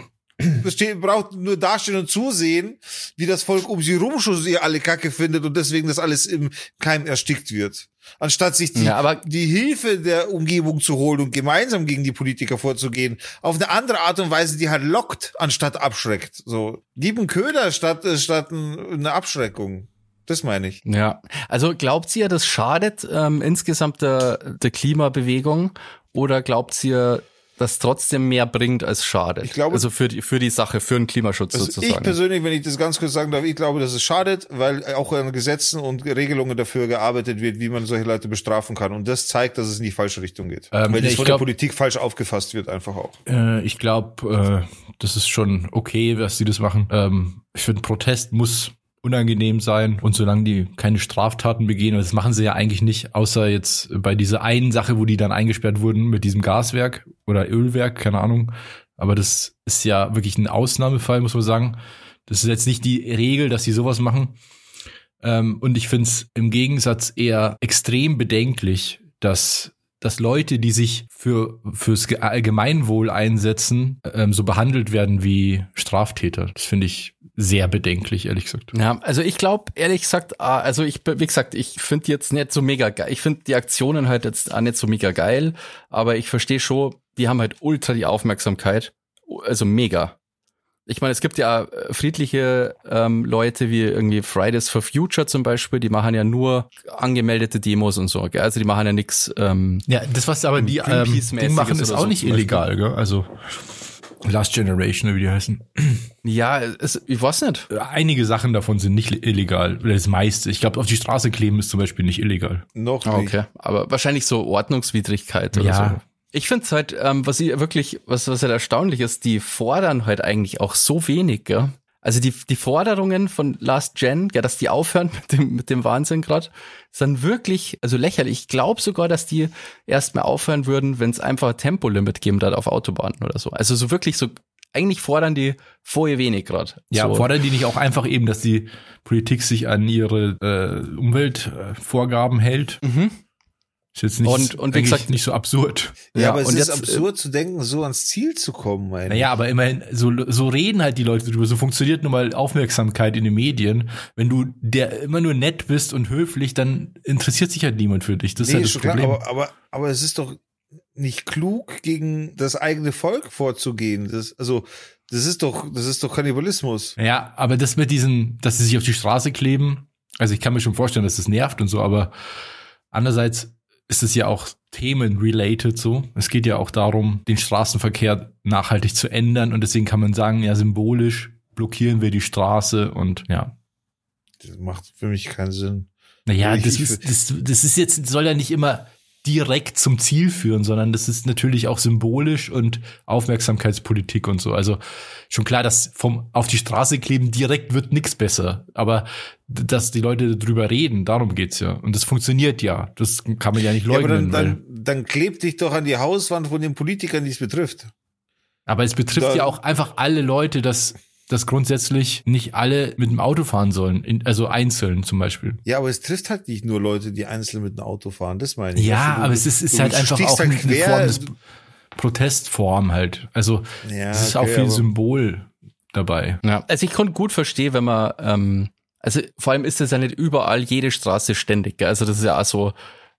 Speaker 2: Besteht, braucht nur dastehen und zusehen, wie das Volk um sie rum schon sie alle Kacke findet und deswegen das alles im Keim erstickt wird. Anstatt sich die, ja, die Hilfe der Umgebung zu holen und gemeinsam gegen die Politiker vorzugehen, auf eine andere Art und Weise, die halt lockt, anstatt abschreckt. So, gib einen Köder statt, statt eine Abschreckung. Das meine ich.
Speaker 1: Ja, also glaubt ihr, das schadet ähm, insgesamt der, der Klimabewegung oder glaubt ihr, das trotzdem mehr bringt als schadet. Ich glaube, also für die, für die Sache, für den Klimaschutz also sozusagen.
Speaker 2: Ich persönlich, wenn ich das ganz kurz sagen darf, ich glaube, dass es schadet, weil auch an Gesetzen und Regelungen dafür gearbeitet wird, wie man solche Leute bestrafen kann. Und das zeigt, dass es in die falsche Richtung geht. Ähm, weil das von glaub, der Politik falsch aufgefasst wird, einfach auch.
Speaker 3: Äh, ich glaube, äh, das ist schon okay, dass sie das machen. Ähm, ich finde, Protest muss unangenehm sein und solange die keine Straftaten begehen, und das machen sie ja eigentlich nicht, außer jetzt bei dieser einen Sache, wo die dann eingesperrt wurden mit diesem Gaswerk oder Ölwerk, keine Ahnung. Aber das ist ja wirklich ein Ausnahmefall, muss man sagen. Das ist jetzt nicht die Regel, dass sie sowas machen. Ähm, und ich finde es im Gegensatz eher extrem bedenklich, dass dass Leute, die sich für fürs Allgemeinwohl einsetzen, ähm, so behandelt werden wie Straftäter. Das finde ich sehr bedenklich, ehrlich gesagt.
Speaker 1: Ja, also ich glaube, ehrlich gesagt, ah, also ich, wie gesagt, ich finde jetzt nicht so mega geil. Ich finde die Aktionen halt jetzt auch nicht so mega geil, aber ich verstehe schon, die haben halt ultra die Aufmerksamkeit. Also mega. Ich meine, es gibt ja äh, friedliche ähm, Leute wie irgendwie Fridays for Future zum Beispiel, die machen ja nur angemeldete Demos und so. Gell? Also die machen ja nichts. Ähm,
Speaker 3: ja, das was aber die, ähm, die machen ist auch so nicht illegal, gell? Also Last Generation, wie die heißen.
Speaker 1: Ja, es, ich weiß nicht.
Speaker 3: Einige Sachen davon sind nicht illegal. Das meiste. Ich glaube, auf die Straße kleben ist zum Beispiel nicht illegal.
Speaker 1: Noch nicht. Okay, aber wahrscheinlich so Ordnungswidrigkeit oder ja. so. Ich finde es halt, ähm, was ich wirklich, was, was halt erstaunlich ist, die fordern halt eigentlich auch so wenig, gell? Also die, die Forderungen von Last Gen, ja, dass die aufhören mit dem, mit dem Wahnsinn gerade, sind wirklich, also lächerlich. Ich glaube sogar, dass die erstmal aufhören würden, wenn es einfach ein Tempolimit geben hat auf Autobahnen oder so. Also so wirklich so, eigentlich fordern die vorher wenig gerade.
Speaker 3: Ja,
Speaker 1: so.
Speaker 3: fordern die nicht auch einfach eben, dass die Politik sich an ihre äh, Umweltvorgaben hält? Mhm. Ist jetzt nicht,
Speaker 1: und, und wie gesagt,
Speaker 3: nicht so absurd.
Speaker 2: Ja, ja aber es ist jetzt, absurd zu denken, so ans Ziel zu kommen. Meine.
Speaker 3: Naja, aber immerhin, so, so reden halt die Leute drüber. So funktioniert nun mal Aufmerksamkeit in den Medien. Wenn du der immer nur nett bist und höflich, dann interessiert sich halt niemand für dich. Das nee, ist halt das Problem.
Speaker 2: Klar, aber, aber, aber es ist doch nicht klug, gegen das eigene Volk vorzugehen. Das, also, das ist doch, das ist doch Kannibalismus.
Speaker 3: Ja, aber das mit diesen, dass sie sich auf die Straße kleben, also ich kann mir schon vorstellen, dass das nervt und so, aber andererseits ist es ja auch Themen related so. Es geht ja auch darum, den Straßenverkehr nachhaltig zu ändern und deswegen kann man sagen, ja, symbolisch blockieren wir die Straße und ja.
Speaker 2: Das macht für mich keinen Sinn.
Speaker 3: Naja,
Speaker 2: Ich-
Speaker 3: das ist, das, das ist jetzt, soll ja nicht immer direkt zum Ziel führen, sondern das ist natürlich auch symbolisch und Aufmerksamkeitspolitik und so. Also schon klar, dass vom auf die Straße kleben direkt wird nichts besser. Aber dass die Leute drüber reden, darum geht's ja. Und das funktioniert ja. Das kann man ja nicht
Speaker 2: Ja, aber
Speaker 3: leugnen.
Speaker 2: dann, dann, dann kleb dich doch an die Hauswand von den Politikern, die es betrifft.
Speaker 3: aber es betrifft
Speaker 2: dann-
Speaker 3: ja auch einfach alle Leute, dass, dass grundsätzlich nicht alle mit dem Auto fahren sollen. In, also einzeln zum Beispiel.
Speaker 2: Ja, aber es trifft halt nicht nur Leute, die einzeln mit dem Auto fahren. Das meine ich.
Speaker 3: Ja,
Speaker 2: Also, du-
Speaker 3: aber es ist, ist
Speaker 2: du
Speaker 3: halt einfach auch
Speaker 2: halt
Speaker 3: eine
Speaker 2: quer-
Speaker 3: Form des Protestform halt. Also
Speaker 2: Ja,
Speaker 3: es ist
Speaker 2: okay,
Speaker 3: auch viel Symbol dabei.
Speaker 1: Ja. Also ich konnte gut verstehen, wenn man, ähm, also vor allem ist das ja nicht überall jede Straße ständig. Gell? Also das ist ja auch so,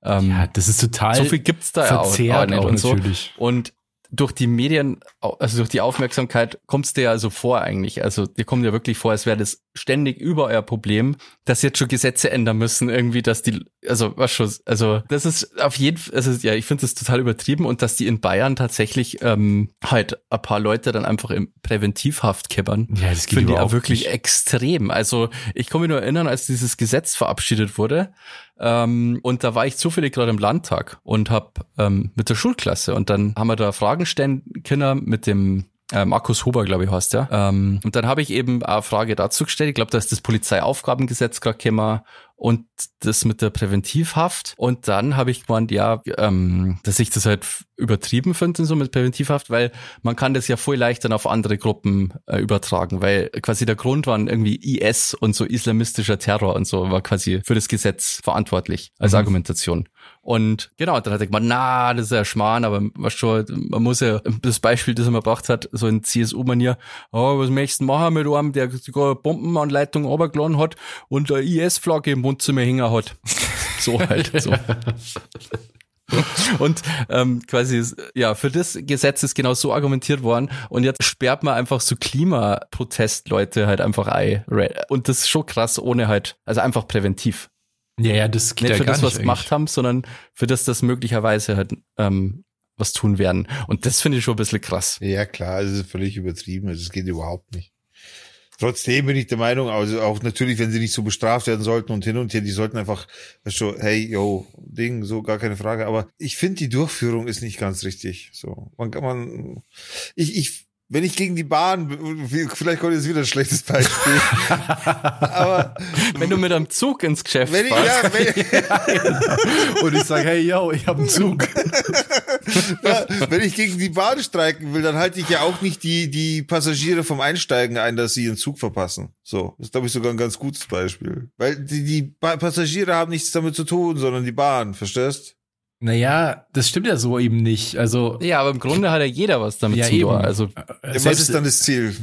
Speaker 1: ähm,
Speaker 3: Ja, das ist total
Speaker 1: so viel gibt's da ja auch, auch nicht
Speaker 3: auch
Speaker 1: und so.
Speaker 3: natürlich.
Speaker 1: Und durch die Medien, also durch die Aufmerksamkeit, kommt's dir ja so vor eigentlich. Also dir kommt ja wirklich vor, als wäre das ständig über euer Problem, dass jetzt schon Gesetze ändern müssen, irgendwie, dass die, also was schon, also das ist auf jeden Fall, also ja, ich finde das total übertrieben und dass die in Bayern tatsächlich ähm, halt ein paar Leute dann einfach im Präventivhaft kippern.
Speaker 3: Ja, das geht
Speaker 1: Finde ich auch wirklich
Speaker 3: nicht.
Speaker 1: extrem. Also ich kann mich nur erinnern, als dieses Gesetz verabschiedet wurde, ähm, und da war ich zufällig gerade im Landtag und hab ähm, mit der Schulklasse und dann haben wir da Fragen stellen können mit dem Markus Huber, glaube ich, heißt der. Ähm, und dann habe ich eben eine Frage dazu gestellt. Ich glaube, da ist das Polizeiaufgabengesetz gerade gekommen und das mit der Präventivhaft. Und dann habe ich gemeint, ja, ähm, dass ich das halt übertrieben finde, so mit Präventivhaft, weil man kann das ja voll leicht dann auf andere Gruppen äh, übertragen, weil quasi der Grund waren irgendwie IS und so islamistischer Terror und so war quasi für das Gesetz verantwortlich als
Speaker 3: Mhm.
Speaker 1: Argumentation. Und genau, dann hat er gemeint, na, das ist ja Schmarrn, aber was schon, man muss ja, das Beispiel, das er mir gebracht hat, so in CSU-Manier, oh, was möchtest du machen mit einem, der sogar Bombenanleitung runtergeladen hat und eine IS-Flagge im Wohnzimmer hängen hat. So halt, so. Und ähm, quasi, ja, für das Gesetz ist genau so argumentiert worden. Und jetzt sperrt man einfach so Klimaprotestleute halt einfach ein. Und das ist schon krass, ohne halt, also einfach präventiv.
Speaker 3: Ja, ja, das geht
Speaker 1: Nicht
Speaker 3: ja
Speaker 1: für
Speaker 3: gar
Speaker 1: das, was sie gemacht haben, sondern für das, das möglicherweise halt ähm, was tun werden. Und das finde ich schon ein bisschen krass.
Speaker 2: Ja, klar, es ist völlig übertrieben. Also es geht überhaupt nicht. Trotzdem bin ich der Meinung, also auch natürlich, wenn sie nicht so bestraft werden sollten und hin und her, die sollten einfach, du, hey, yo, Ding, so gar keine Frage. Aber ich finde, die Durchführung ist nicht ganz richtig. So, man kann man, ich, ich, wenn ich gegen die Bahn, vielleicht kommt jetzt wieder ein schlechtes Beispiel. aber
Speaker 1: Wenn du mit einem Zug ins Geschäft
Speaker 2: wenn ich,
Speaker 1: fährst,
Speaker 2: ja, wenn,
Speaker 3: Und ich sage, hey, yo, ich habe einen Zug.
Speaker 2: Ja, wenn ich gegen die Bahn streiken will, dann halte ich ja auch nicht die, die Passagiere vom Einsteigen ein, dass sie ihren Zug verpassen. So, das ist, glaube ich, sogar ein ganz gutes Beispiel. Weil die, die Pa- Passagiere haben nichts damit zu tun, sondern die Bahn, verstehst?
Speaker 3: Naja, das stimmt ja so eben nicht. Also,
Speaker 1: ja, aber im Grunde hat ja jeder was damit
Speaker 3: Ja,
Speaker 1: zu tun. Also
Speaker 3: äh,
Speaker 2: Ja, was
Speaker 3: selbst-
Speaker 2: ist dann das Ziel?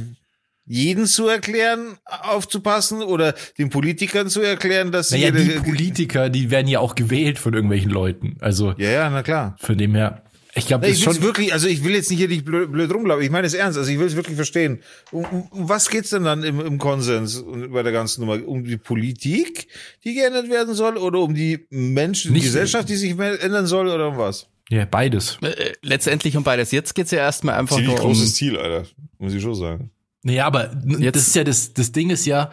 Speaker 2: Jeden zu erklären, aufzupassen oder den Politikern zu erklären, dass sie
Speaker 3: naja, die Politiker, die werden ja auch gewählt von irgendwelchen Leuten. Also,
Speaker 2: Ja, ja, na klar.
Speaker 3: von dem her, ich glaube,
Speaker 2: ich
Speaker 3: schon.
Speaker 2: wirklich, also ich will jetzt nicht hier nicht blöd, blöd rumlaufen. Ich meine es ernst. Also ich will es wirklich verstehen. Um, um, um was geht's denn dann im, im Konsens und bei der ganzen Nummer? Um die Politik, die geändert werden soll, oder um die Menschen, die Gesellschaft, die sich ändern soll, oder um was?
Speaker 3: Ja, beides.
Speaker 1: äh, letztendlich um beides. Jetzt geht's ja erstmal einfach
Speaker 2: Ziemlich
Speaker 1: nur um,
Speaker 2: großes Ziel, Alter. Muss ich schon sagen.
Speaker 3: Naja, aber
Speaker 1: Jetzt-
Speaker 3: das ist ja das, das Ding ist ja,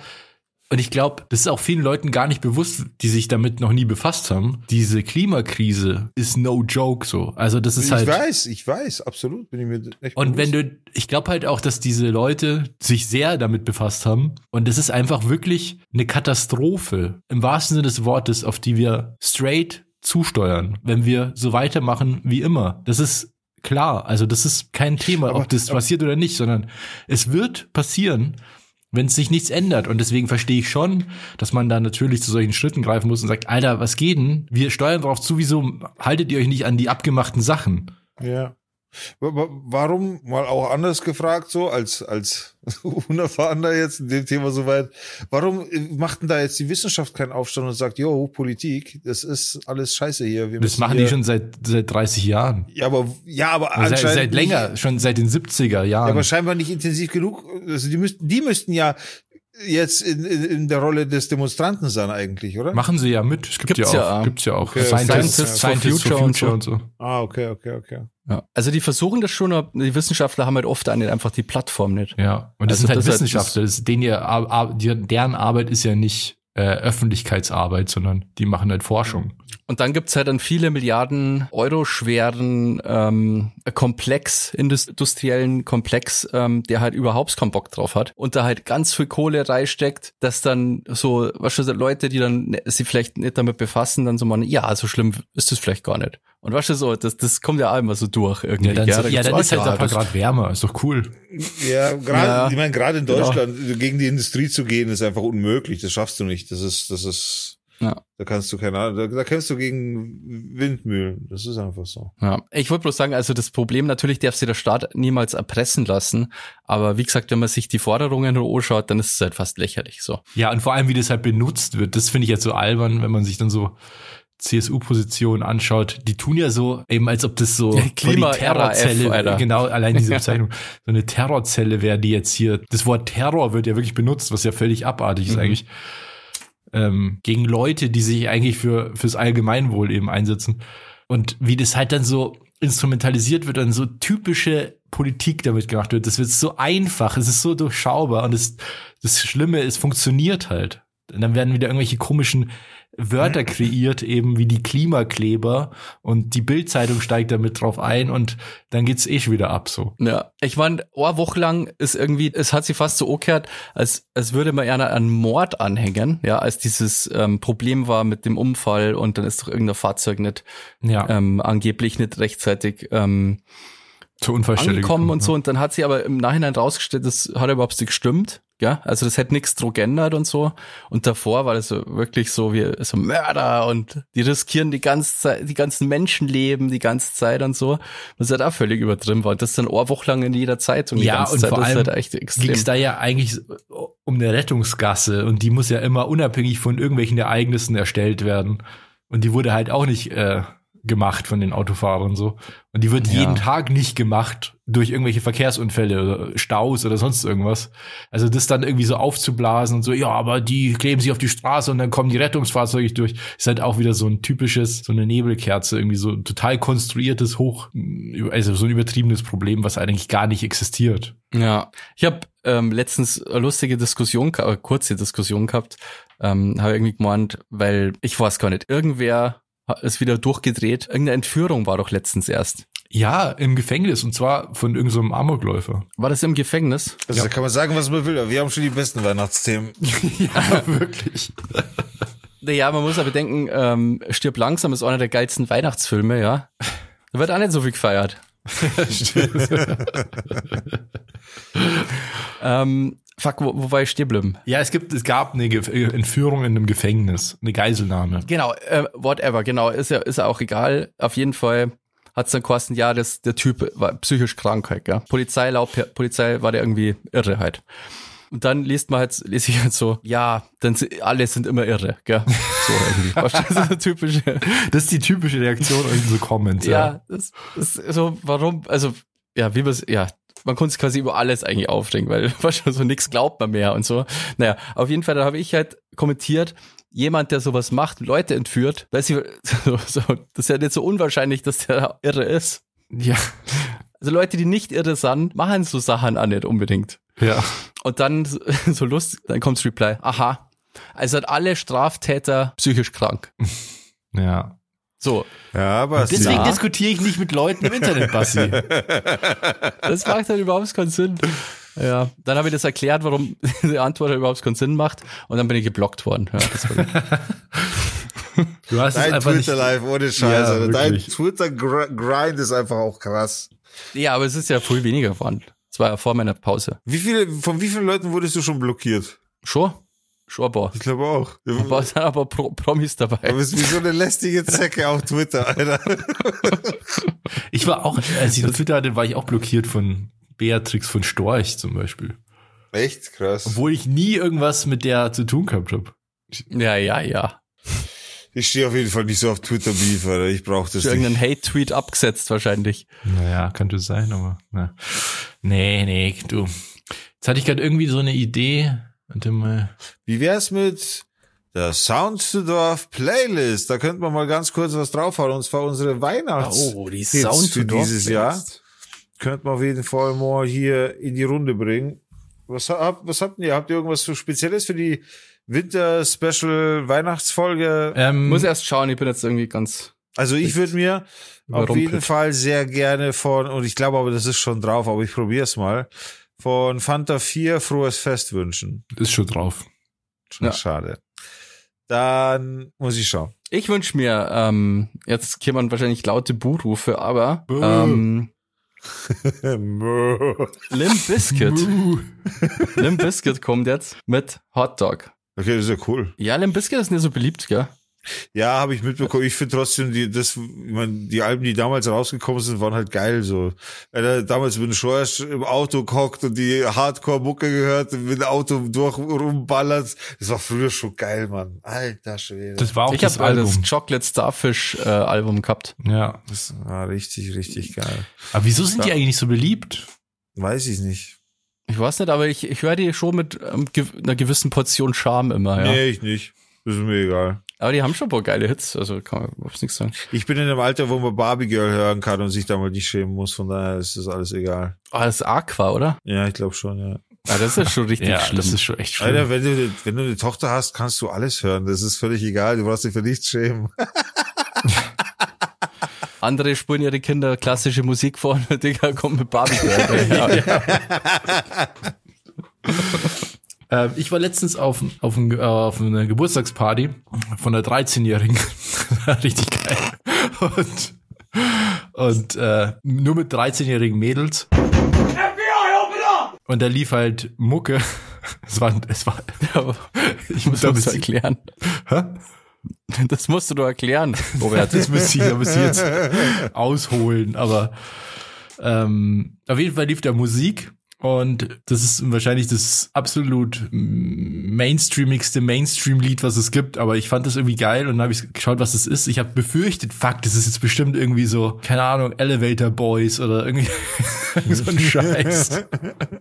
Speaker 3: und ich glaube, das ist auch vielen Leuten gar nicht bewusst, die sich damit noch nie befasst haben. Diese Klimakrise ist no joke so. Also das ist
Speaker 2: ich
Speaker 3: halt.
Speaker 2: weiß, ich weiß, absolut. Bin ich mir echt
Speaker 3: Und wenn
Speaker 2: bewusst.
Speaker 3: du, ich glaube halt auch, dass diese Leute sich sehr damit befasst haben. Und es ist einfach wirklich eine Katastrophe, im wahrsten Sinne des Wortes, auf die wir straight zusteuern, wenn wir so weitermachen wie immer. Das ist klar. Also das ist kein Thema,
Speaker 2: Aber-
Speaker 3: ob das passiert oder nicht, sondern es wird passieren, wenn sich nichts ändert. Und deswegen verstehe ich schon, dass man da natürlich zu solchen Schritten greifen muss und sagt, Alter, was geht denn? Wir steuern darauf zu, wieso haltet ihr euch nicht an die abgemachten Sachen?
Speaker 2: Ja. Wa- wa- Warum, mal auch anders gefragt, so als, als Unerfahrener jetzt in dem Thema soweit, warum äh, macht denn da jetzt die Wissenschaft keinen Aufstand und sagt, jo, Politik, das ist alles scheiße hier. Wir
Speaker 3: Das machen
Speaker 2: hier,
Speaker 3: die schon seit, seit 30 Jahren.
Speaker 2: Ja, aber, ja, aber
Speaker 3: Also seit,
Speaker 2: anscheinend
Speaker 3: seit länger, schon seit den 70er
Speaker 2: Nicht, ja,
Speaker 3: Jahren.
Speaker 2: aber scheinbar nicht intensiv genug. Also die müssten, die müssten ja jetzt in, in, in der Rolle des Demonstranten sein eigentlich, oder?
Speaker 3: Machen sie ja mit. Es gibt
Speaker 1: Gibt's
Speaker 3: ja
Speaker 1: ja
Speaker 3: auch,
Speaker 1: auch.
Speaker 3: gibt's ja auch.
Speaker 2: Okay,
Speaker 3: Scientists,
Speaker 1: Scientists
Speaker 3: Scientists,
Speaker 1: for
Speaker 3: for
Speaker 1: Future
Speaker 3: Future
Speaker 1: und
Speaker 3: und so.
Speaker 2: Ah, okay, okay, okay.
Speaker 1: Ja. Also die versuchen das schon, aber die Wissenschaftler haben halt oft einfach die Plattform nicht.
Speaker 3: Ja, und das
Speaker 1: Also
Speaker 3: sind halt
Speaker 1: das halt-
Speaker 3: Wissenschaftler. Das, denen ihr, Ar- Ar- die, deren Arbeit ist ja nicht äh, Öffentlichkeitsarbeit, sondern die machen halt Forschung.
Speaker 1: Und dann gibt's halt einen viele Milliarden Euro schweren ähm, Komplex, industriellen Komplex, ähm, der halt überhaupt keinen Bock drauf hat und da halt ganz viel Kohle reinsteckt, dass dann so, was schon Leute, die dann ne- sich vielleicht nicht damit befassen, dann so meinen, ja, so schlimm ist das vielleicht gar nicht. Und weißt du so, das, das kommt ja auch immer so durch irgendwie.
Speaker 3: Ja, dann, so,
Speaker 1: Da
Speaker 3: ja, dann ist halt ein paar
Speaker 1: das-
Speaker 3: Grad wärmer. Ist doch cool.
Speaker 2: Ja, gerade,
Speaker 1: Ja.
Speaker 2: ich meine, gerade in
Speaker 1: Genau.
Speaker 2: Deutschland gegen die Industrie zu gehen, ist einfach unmöglich. Das schaffst du nicht. Das ist, das ist,
Speaker 1: Ja.
Speaker 2: da kannst du keine Ahnung, da, da kämpfst du gegen Windmühlen. Das ist einfach so.
Speaker 1: Ja, ich wollte bloß sagen, also das Problem, natürlich darf sich der Staat niemals erpressen lassen, aber wie gesagt, wenn man sich die Forderungen anschaut, dann ist es halt fast lächerlich so.
Speaker 3: Ja, und vor allem, wie das halt benutzt wird, das finde ich jetzt so albern, wenn man sich dann so CSU-Positionen anschaut. Die tun ja so, eben als ob das so
Speaker 1: Ja, Klima-
Speaker 3: Terrorzelle, genau, allein diese Bezeichnung, so eine Terrorzelle wäre, die jetzt hier, das Wort Terror wird ja wirklich benutzt, was ja völlig abartig ist
Speaker 1: Mhm.
Speaker 3: eigentlich, ähm, gegen Leute, die sich eigentlich für, fürs Allgemeinwohl eben einsetzen. Und wie das halt dann so instrumentalisiert wird und so typische Politik damit gemacht wird. Das wird so einfach, es ist so durchschaubar und das, das Schlimme, es funktioniert halt. Und dann werden wieder irgendwelche komischen Wörter kreiert, eben wie die Klimakleber und die Bildzeitung steigt damit drauf ein und dann geht's eh schon wieder ab so.
Speaker 1: Ja, ich meine, eine Woche lang ist irgendwie, es hat sich fast so angehört, als, als würde man einer einen Mord anhängen, ja, als dieses ähm, Problem war mit dem Unfall und dann ist doch irgendein Fahrzeug nicht,
Speaker 3: Ja,
Speaker 1: ähm, angeblich nicht rechtzeitig ähm,
Speaker 3: zur Unfallstelle
Speaker 1: angekommen und
Speaker 3: gekommen,
Speaker 1: so. Und dann hat sie aber im Nachhinein rausgestellt, das hat überhaupt nicht gestimmt. Ja, also das hätte nichts dran geändert und so. Und davor war das so wirklich so wie so Mörder und die riskieren die ganze Zeit, die ganzen Menschenleben die ganze Zeit und so. Was halt auch völlig übertrieben war. Und das dann eine Woche lang in jeder Zeitung die
Speaker 3: Ja,
Speaker 1: ganze
Speaker 3: und
Speaker 1: Zeit.
Speaker 3: vor
Speaker 1: das ist
Speaker 3: allem
Speaker 1: halt
Speaker 3: Ging es da ja eigentlich um eine Rettungsgasse und die muss ja immer unabhängig von irgendwelchen Ereignissen erstellt werden. Und die wurde halt auch nicht äh, gemacht von den Autofahrern so. Und die wird
Speaker 1: Ja.
Speaker 3: jeden Tag nicht gemacht durch irgendwelche Verkehrsunfälle oder Staus oder sonst irgendwas. Also das dann irgendwie so aufzublasen und so, ja, aber die kleben sich auf die Straße und dann kommen die Rettungsfahrzeuge durch, ist halt auch wieder so ein typisches, so eine Nebelkerze, irgendwie so ein total konstruiertes, hoch, also so ein übertriebenes Problem, was eigentlich gar nicht existiert.
Speaker 1: Ja, ich habe ähm, letztens eine lustige Diskussion, äh, kurze Diskussion gehabt, ähm, habe irgendwie gemeint, weil ich weiß gar nicht, irgendwer ist wieder durchgedreht. Irgendeine Entführung war doch letztens erst.
Speaker 3: Ja, im Gefängnis und zwar von irgendeinem so Amokläufer.
Speaker 1: War das im Gefängnis?
Speaker 2: Also da kann man sagen, was man will, aber wir haben schon die besten Weihnachtsthemen.
Speaker 3: ja, wirklich.
Speaker 1: Naja, man muss aber bedenken, ähm, Stirb langsam ist einer der geilsten Weihnachtsfilme, ja. Da wird auch nicht so viel gefeiert. ähm, fuck, wo, wo war ich stehen geblieben?
Speaker 3: Ja, es gibt, es gab eine Ge Entführung in einem Gefängnis, eine Geiselnahme.
Speaker 1: Genau, äh, whatever, genau, ist ja, ist ja auch egal. Auf jeden Fall hat's dann kosten, ja, das, der Typ war psychisch krank halt, gell. Polizei, laut Polizei war der irgendwie irre halt. Und dann liest man halt, lese ich halt so, ja, dann alle sind immer irre, gell. So irgendwie. Das ist typische.
Speaker 3: Das ist die typische Reaktion in so Comments.
Speaker 1: Ja, das, das ist so, warum, also, ja, wie man ja, man konnte sich quasi über alles eigentlich aufregen, weil weißt du, so nichts glaubt man mehr und so. Naja, auf jeden Fall, da habe ich halt kommentiert, jemand, der sowas macht, Leute entführt, weiß ich, so, so, das ist ja nicht so unwahrscheinlich, dass der irre ist.
Speaker 3: Ja.
Speaker 1: Also Leute, die nicht irre sind, machen so Sachen auch nicht unbedingt.
Speaker 3: Ja.
Speaker 1: Und dann so- lustig, dann kommt's Reply, aha, also hat alle Straftäter psychisch krank.
Speaker 3: Ja.
Speaker 1: So,
Speaker 2: Ja, aber
Speaker 3: Deswegen
Speaker 1: Ja.
Speaker 3: diskutiere ich nicht mit Leuten im Internet, Bassi.
Speaker 1: Das macht halt überhaupt keinen Sinn. Ja, dann habe ich das erklärt, warum die Antwort halt überhaupt keinen Sinn macht und dann bin ich geblockt worden. Ja, das war
Speaker 3: Du hast es
Speaker 2: Dein. Twitter Live ohne Scheiß.
Speaker 3: Ja.
Speaker 2: Dein. Twitter Gr- Grind ist einfach auch krass.
Speaker 1: ja, aber es ist ja viel weniger geworden. Das war ja vor meiner Pause.
Speaker 2: Wie viele, von wie vielen Leuten wurdest du schon blockiert?
Speaker 1: Schon? Schon ein paar.
Speaker 2: Ich glaube auch.
Speaker 1: Ein paar sind aber Pro Promis dabei.
Speaker 2: Du bist wie so eine lästige Zecke auf Twitter, Alter.
Speaker 3: Ich war auch, als ich Twitter hatte, war ich auch blockiert von Beatrix von Storch zum Beispiel.
Speaker 2: Echt krass.
Speaker 3: Obwohl ich nie irgendwas mit der zu tun gehabt habe.
Speaker 1: Ja, ja, ja.
Speaker 2: Ich stehe auf jeden Fall nicht so auf Twitter Beef, Alter. Ich brauche das
Speaker 1: irgendeinen Hate-Tweet abgesetzt wahrscheinlich.
Speaker 3: Naja, könnte sein, aber na. nee, nee, du. Jetzt hatte ich gerade irgendwie so eine Idee. Warte mal.
Speaker 2: Wie wär's mit der Sound to Dorf Playlist? Da könnten wir mal ganz kurz was draufhauen, und zwar unsere Weihnachts
Speaker 1: Oh, die Sound
Speaker 2: für dieses Jahr. Könnten wir auf jeden Fall mal hier in die Runde bringen. Was habt, was habt ihr? Habt ihr irgendwas so Spezielles für die Winter-Special-Weihnachtsfolge?
Speaker 3: Ähm,
Speaker 1: Muss erst schauen, ich bin jetzt irgendwie ganz.
Speaker 2: Also ich würde mir auf jeden Fall sehr gerne von, und ich glaube aber, das ist schon drauf, aber ich probiere es mal, von Fanta 4 frohes Fest wünschen.
Speaker 3: ist schon drauf.
Speaker 2: Schon
Speaker 1: Ja.
Speaker 2: schade. Dann muss ich schauen.
Speaker 1: Ich wünsch mir, ähm, jetzt kämen wahrscheinlich laute Buhrufe, aber
Speaker 3: Buh.
Speaker 1: ähm, Limp Bizkit. Limp Bizkit kommt jetzt mit Hot Dog.
Speaker 2: Okay, das ist ja cool.
Speaker 1: Ja, Limp Bizkit ist nicht so beliebt, gell?
Speaker 2: Ja, habe ich mitbekommen. Ich finde trotzdem, die, das, ich mein, die Alben, die damals rausgekommen sind, waren halt geil. So, damals bin ich schon erst im Auto gehockt und die Hardcore-Mucke gehört, und mit dem Auto durch rumballert. Das war früher schon geil, Mann. Alter Schwede.
Speaker 3: Das war auch
Speaker 1: Ich
Speaker 3: das
Speaker 1: habe das
Speaker 3: Album.
Speaker 1: Chocolate Starfish äh, Album gehabt.
Speaker 3: Ja.
Speaker 2: das war richtig, richtig geil.
Speaker 3: Aber wieso sind die eigentlich nicht so beliebt?
Speaker 2: Weiß ich nicht.
Speaker 1: Ich weiß nicht, aber ich, ich höre die schon mit ähm, gew einer gewissen Portion Charme immer, ja.
Speaker 2: Nee, ich nicht. Das ist mir egal.
Speaker 1: Aber die haben schon ein paar geile Hits, also kann man überhaupt nichts sagen.
Speaker 2: Ich bin in einem Alter, wo man Barbie Girl hören kann und sich da mal nicht schämen muss. Von daher ist das alles egal.
Speaker 1: Ah, das ist Aqua, oder?
Speaker 2: Ja, ich glaube schon, ja.
Speaker 1: Ah, das ist schon richtig
Speaker 3: Ja,
Speaker 1: schlimm.
Speaker 3: das ist schon echt schlimm.
Speaker 2: Alter, wenn du, wenn du eine Tochter hast, kannst du alles hören. Das ist völlig egal. Du brauchst dich für nichts schämen.
Speaker 1: Andere spielen ihre Kinder klassische Musik vor und der Digga kommt mit Barbie Girl. ja.
Speaker 3: Äh, ich war letztens auf, auf, ein, äh, auf einer Geburtstagsparty von einer 13-Jährigen. Richtig geil. Und, und äh, nur mit 13-jährigen Mädels. Und da lief halt Mucke. Es war, es war,
Speaker 1: Ich muss
Speaker 3: Da
Speaker 1: das erklären.
Speaker 3: Hä?
Speaker 1: Das musst du doch erklären, Robert.
Speaker 3: Das müsste ich, da müsste ich jetzt ausholen, aber ähm, auf jeden Fall lief da Musik und das ist wahrscheinlich das absolut mainstreamigste Mainstream-Lied, was es gibt, aber ich fand das irgendwie geil und dann habe ich geschaut, was es ist. Ich habe befürchtet, fuck, das ist jetzt bestimmt irgendwie so, keine Ahnung, Elevator Boys oder irgendwie so ein Scheiß.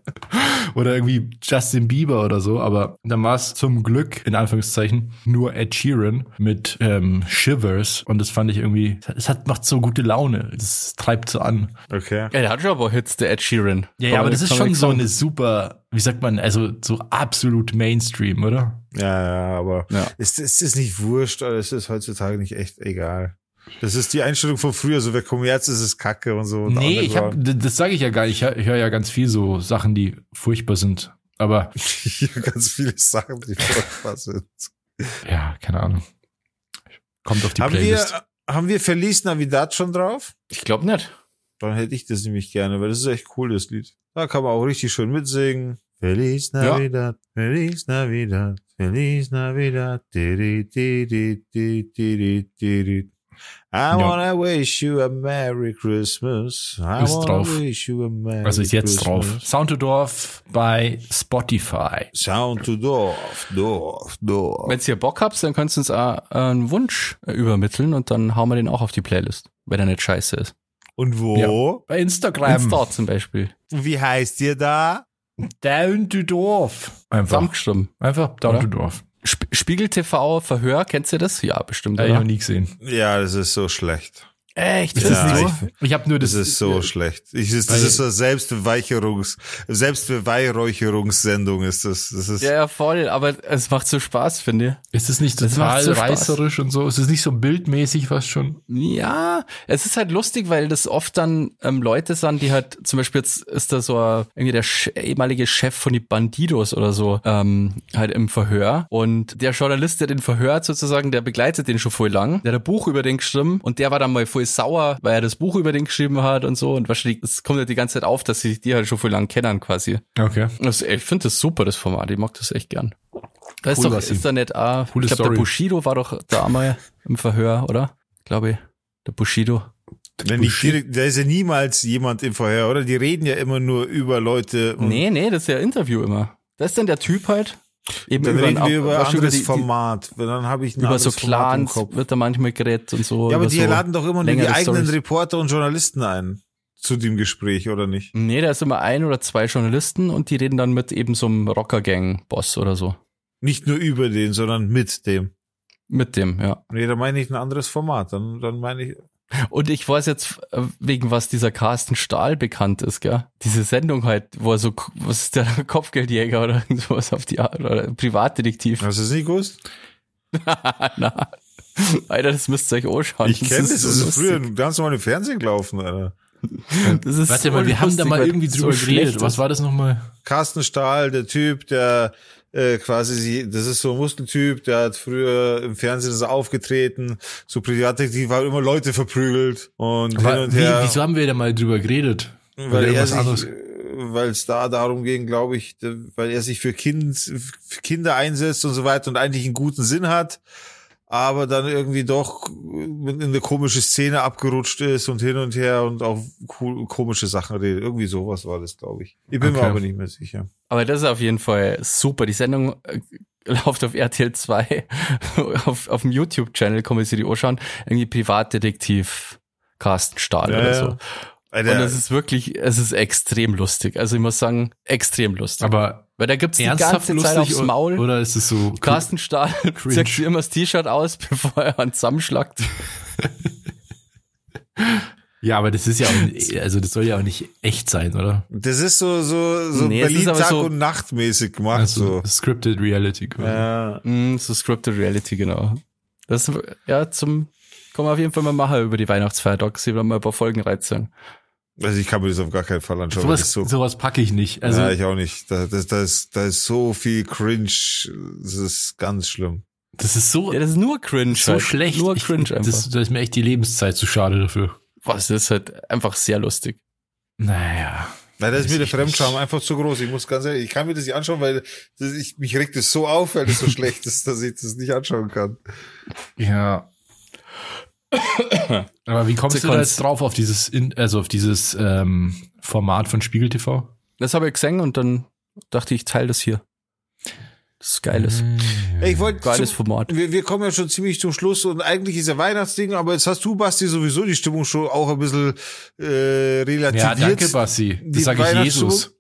Speaker 3: oder irgendwie Justin Bieber oder so, aber dann war es zum Glück, in Anführungszeichen, nur Ed Sheeran mit ähm, Shivers und das fand ich irgendwie, es hat, macht so gute Laune, das treibt so an.
Speaker 2: Okay.
Speaker 1: Ja, der hat schon aber Hits, der Ed Sheeran.
Speaker 3: Ja, ja, aber das ist schon
Speaker 1: nichts
Speaker 3: so eine super, wie sagt man, also so absolut Mainstream, oder?
Speaker 2: Ja, ja, aber
Speaker 1: Ja.
Speaker 2: ist, ist das nicht wurscht, oder ist es heutzutage nicht echt egal? Das ist die Einstellung von früher, so wer Kommerz ist, ist Kacke und so. Und
Speaker 3: nee, ich hab, das sage ich ja gar nicht. Ich ich höre ja ganz viel so Sachen, die furchtbar sind. Aber
Speaker 2: Hier ganz viele Sachen, die furchtbar sind.
Speaker 3: ja, keine Ahnung. Kommt auf die
Speaker 2: Haben wir,
Speaker 3: Playlist.
Speaker 2: haben wir Feliz Navidad schon drauf?
Speaker 1: Ich glaube nicht.
Speaker 2: Dann hätte ich das nämlich gerne, weil das ist echt cool, das Lied. Da kann man auch richtig schön mitsingen. Feliz
Speaker 1: Ja.
Speaker 2: Navidad, Feliz Navidad, Feliz Navidad. Di, di, di, di, di, di, di, di. I wanna wish you a Merry Christmas. I
Speaker 3: Ist
Speaker 2: wanna
Speaker 3: drauf.
Speaker 2: wish you a Merry
Speaker 3: Also ist jetzt
Speaker 2: Christmas.
Speaker 3: drauf. Soundedorf bei Spotify.
Speaker 2: Sound to Dorf, Dorf, Dorf.
Speaker 1: Wenn ihr Bock habt, dann könnt ihr uns auch einen Wunsch äh, übermitteln und dann hauen wir den auch auf die Playlist, wenn er nicht scheiße ist.
Speaker 2: Und wo?
Speaker 3: Bei Instagram.
Speaker 1: Insta zum Beispiel.
Speaker 2: Wie heißt ihr da?
Speaker 3: Down to Dorf. Einfach.
Speaker 1: Zusammengestimmt.
Speaker 3: Einfach Down
Speaker 1: Oder?
Speaker 3: to Dorf.
Speaker 1: Sp Spiegel TV Verhör, kennst ihr das? Ja, bestimmt.
Speaker 3: Hab ich noch nie gesehen.
Speaker 2: Ja, das ist so schlecht.
Speaker 1: Echt?
Speaker 3: Ist
Speaker 1: Ist
Speaker 2: Ja,
Speaker 1: das
Speaker 2: ich-
Speaker 1: so?
Speaker 3: Ich habe nur
Speaker 2: Das
Speaker 3: das.
Speaker 2: ist so schlecht. Ich, das, das
Speaker 3: Weil-
Speaker 2: ist so Selbstbeweicherungs, Selbstbeweihräucherungssendung ist das. Das ist,
Speaker 1: Ja, ja, voll, aber es macht so Spaß, finde
Speaker 3: Ist es nicht total
Speaker 1: so
Speaker 3: reißerisch und so? Ist es nicht so bildmäßig fast schon?
Speaker 1: ich. Ja, es ist halt lustig, weil das oft dann ähm, Leute sind, die halt, zum Beispiel jetzt ist da so ein, irgendwie der Sch ehemalige Chef von die Bandidos oder so, ähm, halt im Verhör. Und der Journalist, der den verhört sozusagen, der begleitet den schon voll lang. Der hat ein Buch über den geschrieben und der war dann mal voll sauer, weil er das Buch über den geschrieben hat und so. Und wahrscheinlich, es kommt ja die ganze Zeit auf, dass sie die halt schon voll lang kennen quasi.
Speaker 3: Okay.
Speaker 1: Das, ich finde das super, das Format. Ich mag das echt gern. Da ist
Speaker 3: Cool,
Speaker 1: doch, ist da nicht, ah,
Speaker 3: Coole
Speaker 1: ich glaube, der. Bushido war doch da einmal im Verhör, oder? Glaube ich. Der Bushido.
Speaker 2: wenn nicht direkt, da ist ja niemals jemand im Verhör, oder? Die reden ja immer nur über Leute. Und
Speaker 1: Nee, nee, das ist ja Interview immer. Das ist dann der Typ halt. Eben
Speaker 2: Dann
Speaker 1: über,
Speaker 2: reden wir über ein anderes
Speaker 1: die-
Speaker 2: Format. Dann habe ich
Speaker 1: Über so Clans wird da manchmal geredet und so.
Speaker 2: Ja, aber die
Speaker 1: so
Speaker 2: laden doch immer nur die eigenen
Speaker 1: Storys.
Speaker 2: Reporter und Journalisten ein. zu dem Gespräch, oder nicht?
Speaker 1: Nee, da ist immer ein oder zwei Journalisten und die reden dann mit eben so einem Rocker-Gang-Boss oder so.
Speaker 2: Nicht nur über den, sondern mit dem.
Speaker 1: Mit dem, ja.
Speaker 2: Nee, da meine ich ein anderes Format. Dann, dann meine ich.
Speaker 1: Und ich weiß jetzt, äh, wegen was dieser Carsten Stahl bekannt ist, gell? Diese Sendung halt, wo er so, was ist der Kopfgeldjäger oder sowas auf die Art, oder Privatdetektiv.
Speaker 2: Hast du es nicht gewusst?
Speaker 1: Na. Alter, das müsst ihr euch anschauen.
Speaker 2: Ich kenne das, das ist
Speaker 1: lustig.
Speaker 2: früher ganz normal im Fernsehen gelaufen, Alter.
Speaker 1: Das ist
Speaker 3: Warte
Speaker 1: so
Speaker 3: mal, wir haben da
Speaker 1: lustig,
Speaker 3: mal irgendwie
Speaker 1: das
Speaker 3: drüber
Speaker 1: so
Speaker 3: geredet. Was war das nochmal?
Speaker 2: Carsten Stahl, der Typ, der äh, quasi, sie, das ist so ein Muskeltyp, der hat früher im Fernsehen so aufgetreten, so Privatdetektiv, hat immer Leute verprügelt und hin
Speaker 3: Aber
Speaker 2: und
Speaker 3: wie,
Speaker 2: her.
Speaker 3: wieso haben wir da mal drüber geredet?
Speaker 2: weil er sich, äh, weil es da darum ging, glaube ich, weil er sich für, kind, für Kinder einsetzt und so weiter und eigentlich einen guten Sinn hat, aber dann irgendwie doch in eine komische Szene abgerutscht ist und hin und her und auch komische Sachen redet. Irgendwie sowas war das, glaube ich. Ich bin mir
Speaker 3: Okay.
Speaker 2: aber nicht mehr sicher.
Speaker 1: Aber das ist auf jeden Fall super. Die Sendung äh, läuft auf RTL 2. auf, auf dem YouTube-Channel kann man sich die anschauen. Irgendwie Privatdetektiv Carsten Stahl
Speaker 2: Ja,
Speaker 1: oder so.
Speaker 2: Alter,
Speaker 1: Und es ist wirklich, es ist extrem lustig. Also ich muss sagen, extrem lustig.
Speaker 3: Aber
Speaker 1: Weil da gibt's die
Speaker 3: ernsthaft
Speaker 1: ganze Zeit aufs Maul.
Speaker 3: oder ist es so?
Speaker 1: Carsten Stahl zieht sich immer das T-Shirt aus, bevor er einen zusammenschlagt.
Speaker 3: Ja, aber das ist ja auch, nicht- also das soll ja auch nicht echt sein, oder?
Speaker 2: das ist so, so, so
Speaker 1: Nee,
Speaker 2: Berlin Tag
Speaker 1: so-
Speaker 2: und Nacht mäßig gemacht,
Speaker 3: Also
Speaker 2: so.
Speaker 3: scripted Reality. quasi.
Speaker 2: Ja.
Speaker 1: Mm, so Scripted Reality, genau. Das, ja, zum, kann man auf jeden Fall mal machen über die Weihnachtsfeiertage. Sie werden mal ein paar Folgen reinziehen.
Speaker 2: Also ich kann mir das auf gar keinen Fall anschauen.
Speaker 3: Sowas,
Speaker 2: das so
Speaker 3: sowas packe ich nicht. Also
Speaker 2: ja, ich auch nicht. Da, das, da, ist, da ist so viel Cringe. Das ist ganz schlimm.
Speaker 3: das ist so,
Speaker 1: Ja, das ist nur cringe.
Speaker 3: so
Speaker 1: halt.
Speaker 3: schlecht.
Speaker 1: Nur
Speaker 3: Ich-
Speaker 1: cringe einfach.
Speaker 3: Das, da ist mir echt die Lebenszeit zu schade dafür.
Speaker 1: Boah, das ist halt einfach sehr lustig.
Speaker 3: Naja.
Speaker 2: Weil da ist
Speaker 3: Weiß
Speaker 2: mir der Fremdscham einfach zu groß. Ich muss ganz ehrlich, ich kann mir das nicht anschauen, weil das, ich, mich regt es so auf, weil das so schlecht ist, dass ich das nicht anschauen kann.
Speaker 3: Ja. Aber wie kommst du da
Speaker 1: Sekunde.
Speaker 3: jetzt drauf auf dieses, in, also auf dieses ähm, Format von Spiegel TV?
Speaker 1: Das habe ich gesehen und dann dachte ich, ich teile das hier. Das ist geiles.
Speaker 2: Ey, ich wollte
Speaker 1: Geiles
Speaker 2: zum-
Speaker 1: Format.
Speaker 2: wir, wir kommen ja schon ziemlich zum Schluss und eigentlich ist ja Weihnachtsding, aber jetzt hast du, Basti, sowieso die Stimmung schon auch ein bisschen äh, relativiert.
Speaker 3: Ja, danke, Bassi.
Speaker 2: Die
Speaker 3: Das sage ich
Speaker 2: Weihnachtsstimmung?
Speaker 3: Jesus.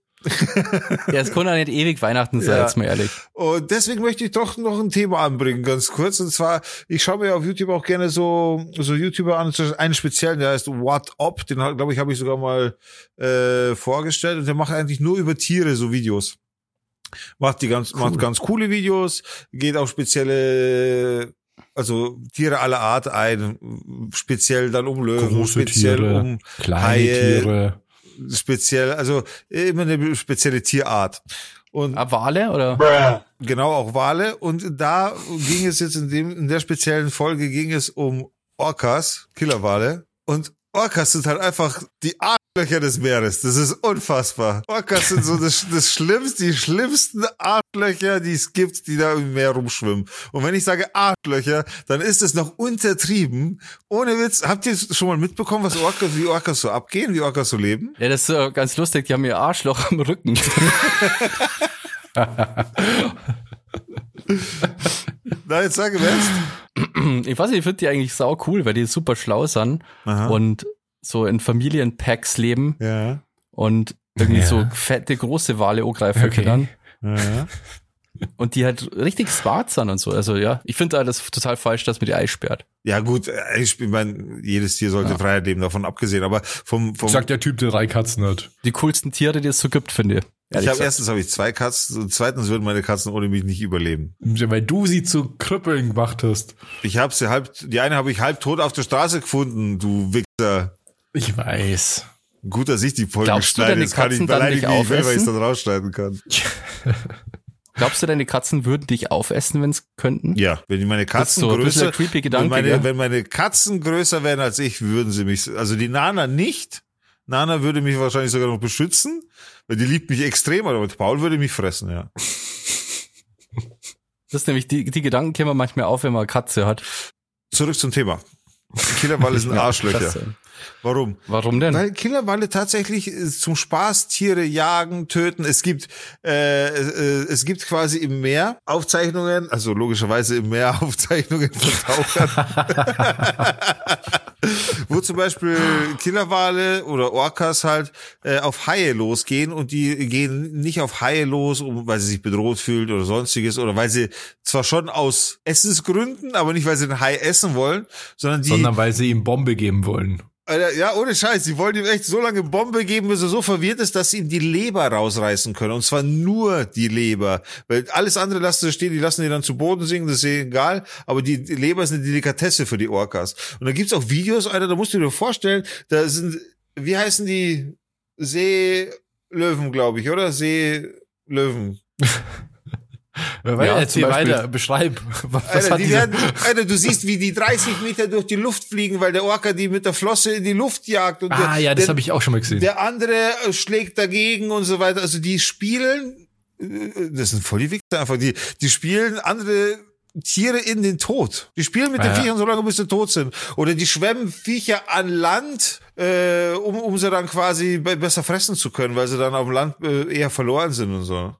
Speaker 1: Ja, es kann ja nicht ewig Weihnachten sein,
Speaker 2: Ja.
Speaker 1: jetzt mal ehrlich.
Speaker 2: Und deswegen möchte ich doch noch ein Thema anbringen, ganz kurz. Und zwar, ich schaue mir auf YouTube auch gerne so, so YouTuber an, einen speziellen, der heißt What Up, den glaube ich, habe ich sogar mal äh, vorgestellt. Und der macht eigentlich nur über Tiere so Videos. Macht die ganz, macht ganz coole Videos, geht auf spezielle, also Tiere aller Art ein, speziell dann um Löwen,
Speaker 3: Große
Speaker 2: speziell
Speaker 3: Tiere,
Speaker 2: um
Speaker 3: kleine
Speaker 2: Haie,
Speaker 3: Tiere.
Speaker 2: Speziell, also immer eine spezielle Tierart. Und
Speaker 1: Ah, Wale oder?
Speaker 2: Genau, auch Wale. Und da ging es jetzt in dem, in der speziellen Folge ging es um Orcas, Killerwale. Und Orcas sind halt einfach die Arschlöcher des Meeres. Das ist unfassbar. Orcas sind so das, das schlimmste, die schlimmsten Arschlöcher, die es gibt, die da im Meer rumschwimmen. Und wenn ich sage Arschlöcher, dann ist es noch untertrieben. Ohne Witz. Habt ihr schon mal mitbekommen, was Orcas, wie Orcas so abgehen, wie Orcas so leben?
Speaker 1: Ja, das ist äh, ganz lustig. Die haben ihr Arschloch am Rücken.
Speaker 2: Na, jetzt sage jetzt.
Speaker 1: Ich weiß nicht, ich finde die eigentlich sau cool, weil die super schlau sind
Speaker 2: Aha.
Speaker 1: und so in Familienpacks leben
Speaker 2: Ja.
Speaker 1: und irgendwie
Speaker 3: Ja.
Speaker 1: so fette, große Wale angreifen
Speaker 3: Okay.
Speaker 1: können.
Speaker 2: Ja.
Speaker 1: Und die halt richtig smart sind und so. Also ja, ich finde das total falsch, dass man die einsperrt.
Speaker 2: Ja gut, äh, ich meine, jedes Tier sollte
Speaker 1: Ja.
Speaker 2: Freiheit leben, davon abgesehen. Aber vom, vom
Speaker 3: Sagt der Typ, der drei Katzen hat.
Speaker 1: Die coolsten Tiere, die es so gibt, finde ich.
Speaker 2: ich habe erstens habe ich zwei Katzen und zweitens würden meine Katzen ohne mich nicht überleben.
Speaker 3: Weil du sie zu Krüppeln gemacht hast.
Speaker 2: Ich habe sie halb, die eine habe ich halb tot auf der Straße gefunden, du Wichser.
Speaker 3: Ich weiß.
Speaker 2: Gut, dass ich die Folge
Speaker 1: Glaubst du,
Speaker 2: schneide,
Speaker 1: deine
Speaker 2: jetzt kann ich beleidigen,
Speaker 1: nicht
Speaker 2: wie ich will, weil ich es dann rausschneiden kann.
Speaker 1: Glaubst du, deine Katzen würden dich aufessen, wenn es könnten?
Speaker 2: Ja, wenn die meine
Speaker 1: Das ist
Speaker 2: Katzen
Speaker 1: so ein
Speaker 2: größer,
Speaker 1: ein creepy
Speaker 2: wenn
Speaker 1: Gedanke,
Speaker 2: meine,
Speaker 1: gell?
Speaker 2: wenn meine Katzen größer wären als ich, würden sie mich, also die Nana nicht. Nana würde mich wahrscheinlich sogar noch beschützen, weil die liebt mich extrem, aber Paul würde mich fressen, ja.
Speaker 1: Das ist nämlich, die, die Gedanken kämen manchmal auf, wenn man eine Katze hat.
Speaker 2: Zurück zum Thema. Killerwalle sind Arschlöcher. Warum?
Speaker 1: Warum denn?
Speaker 2: Weil Killerwalle tatsächlich äh, zum Spaß Tiere jagen, töten. Es gibt äh, äh, es gibt quasi im Meer Aufzeichnungen, also logischerweise im Meer Aufzeichnungen von Tauchern. wo zum Beispiel Killerwale oder Orcas halt äh, auf Haie losgehen und die gehen nicht auf Haie los, um, weil sie sich bedroht fühlen oder sonstiges oder weil sie zwar schon aus Essensgründen, aber nicht weil sie den Hai essen wollen, sondern die
Speaker 3: Sondern weil sie ihm Bombe geben wollen.
Speaker 2: Alter, ja, ohne Scheiß. Sie wollen ihm echt so lange Bombe geben, bis er so verwirrt ist, dass sie ihm die Leber rausreißen können. Und zwar nur die Leber. Weil alles andere lassen sie stehen, die lassen die dann zu Boden sinken, das ist eh egal. Aber die Leber ist eine Delikatesse für die Orcas. Und da gibt's auch Videos, Alter, da musst du dir vorstellen, da sind, wie heißen die? Seelöwen, glaube ich, oder? Seelöwen.
Speaker 3: Ja,
Speaker 1: Ja,
Speaker 3: erzähl weiter, beschreib. Was
Speaker 2: Alter,
Speaker 3: hat
Speaker 2: die werden, Alter, du siehst, wie die 30 Meter durch die Luft fliegen, weil der Orca die mit der Flosse in die Luft jagt. Und
Speaker 3: Ah
Speaker 2: der,
Speaker 3: ja, das habe ich auch schon mal gesehen.
Speaker 2: Der andere äh, schlägt dagegen und so weiter. Also die spielen, äh, das sind voll die Wichser einfach, die, die spielen andere Tiere in den Tod. Die spielen mit den
Speaker 3: Ja.
Speaker 2: Viechern so lange, bis sie tot sind. Oder die schwemmen Viecher an Land, äh, um, um sie dann quasi be- besser fressen zu können, weil sie dann auf dem Land äh, eher verloren sind und so.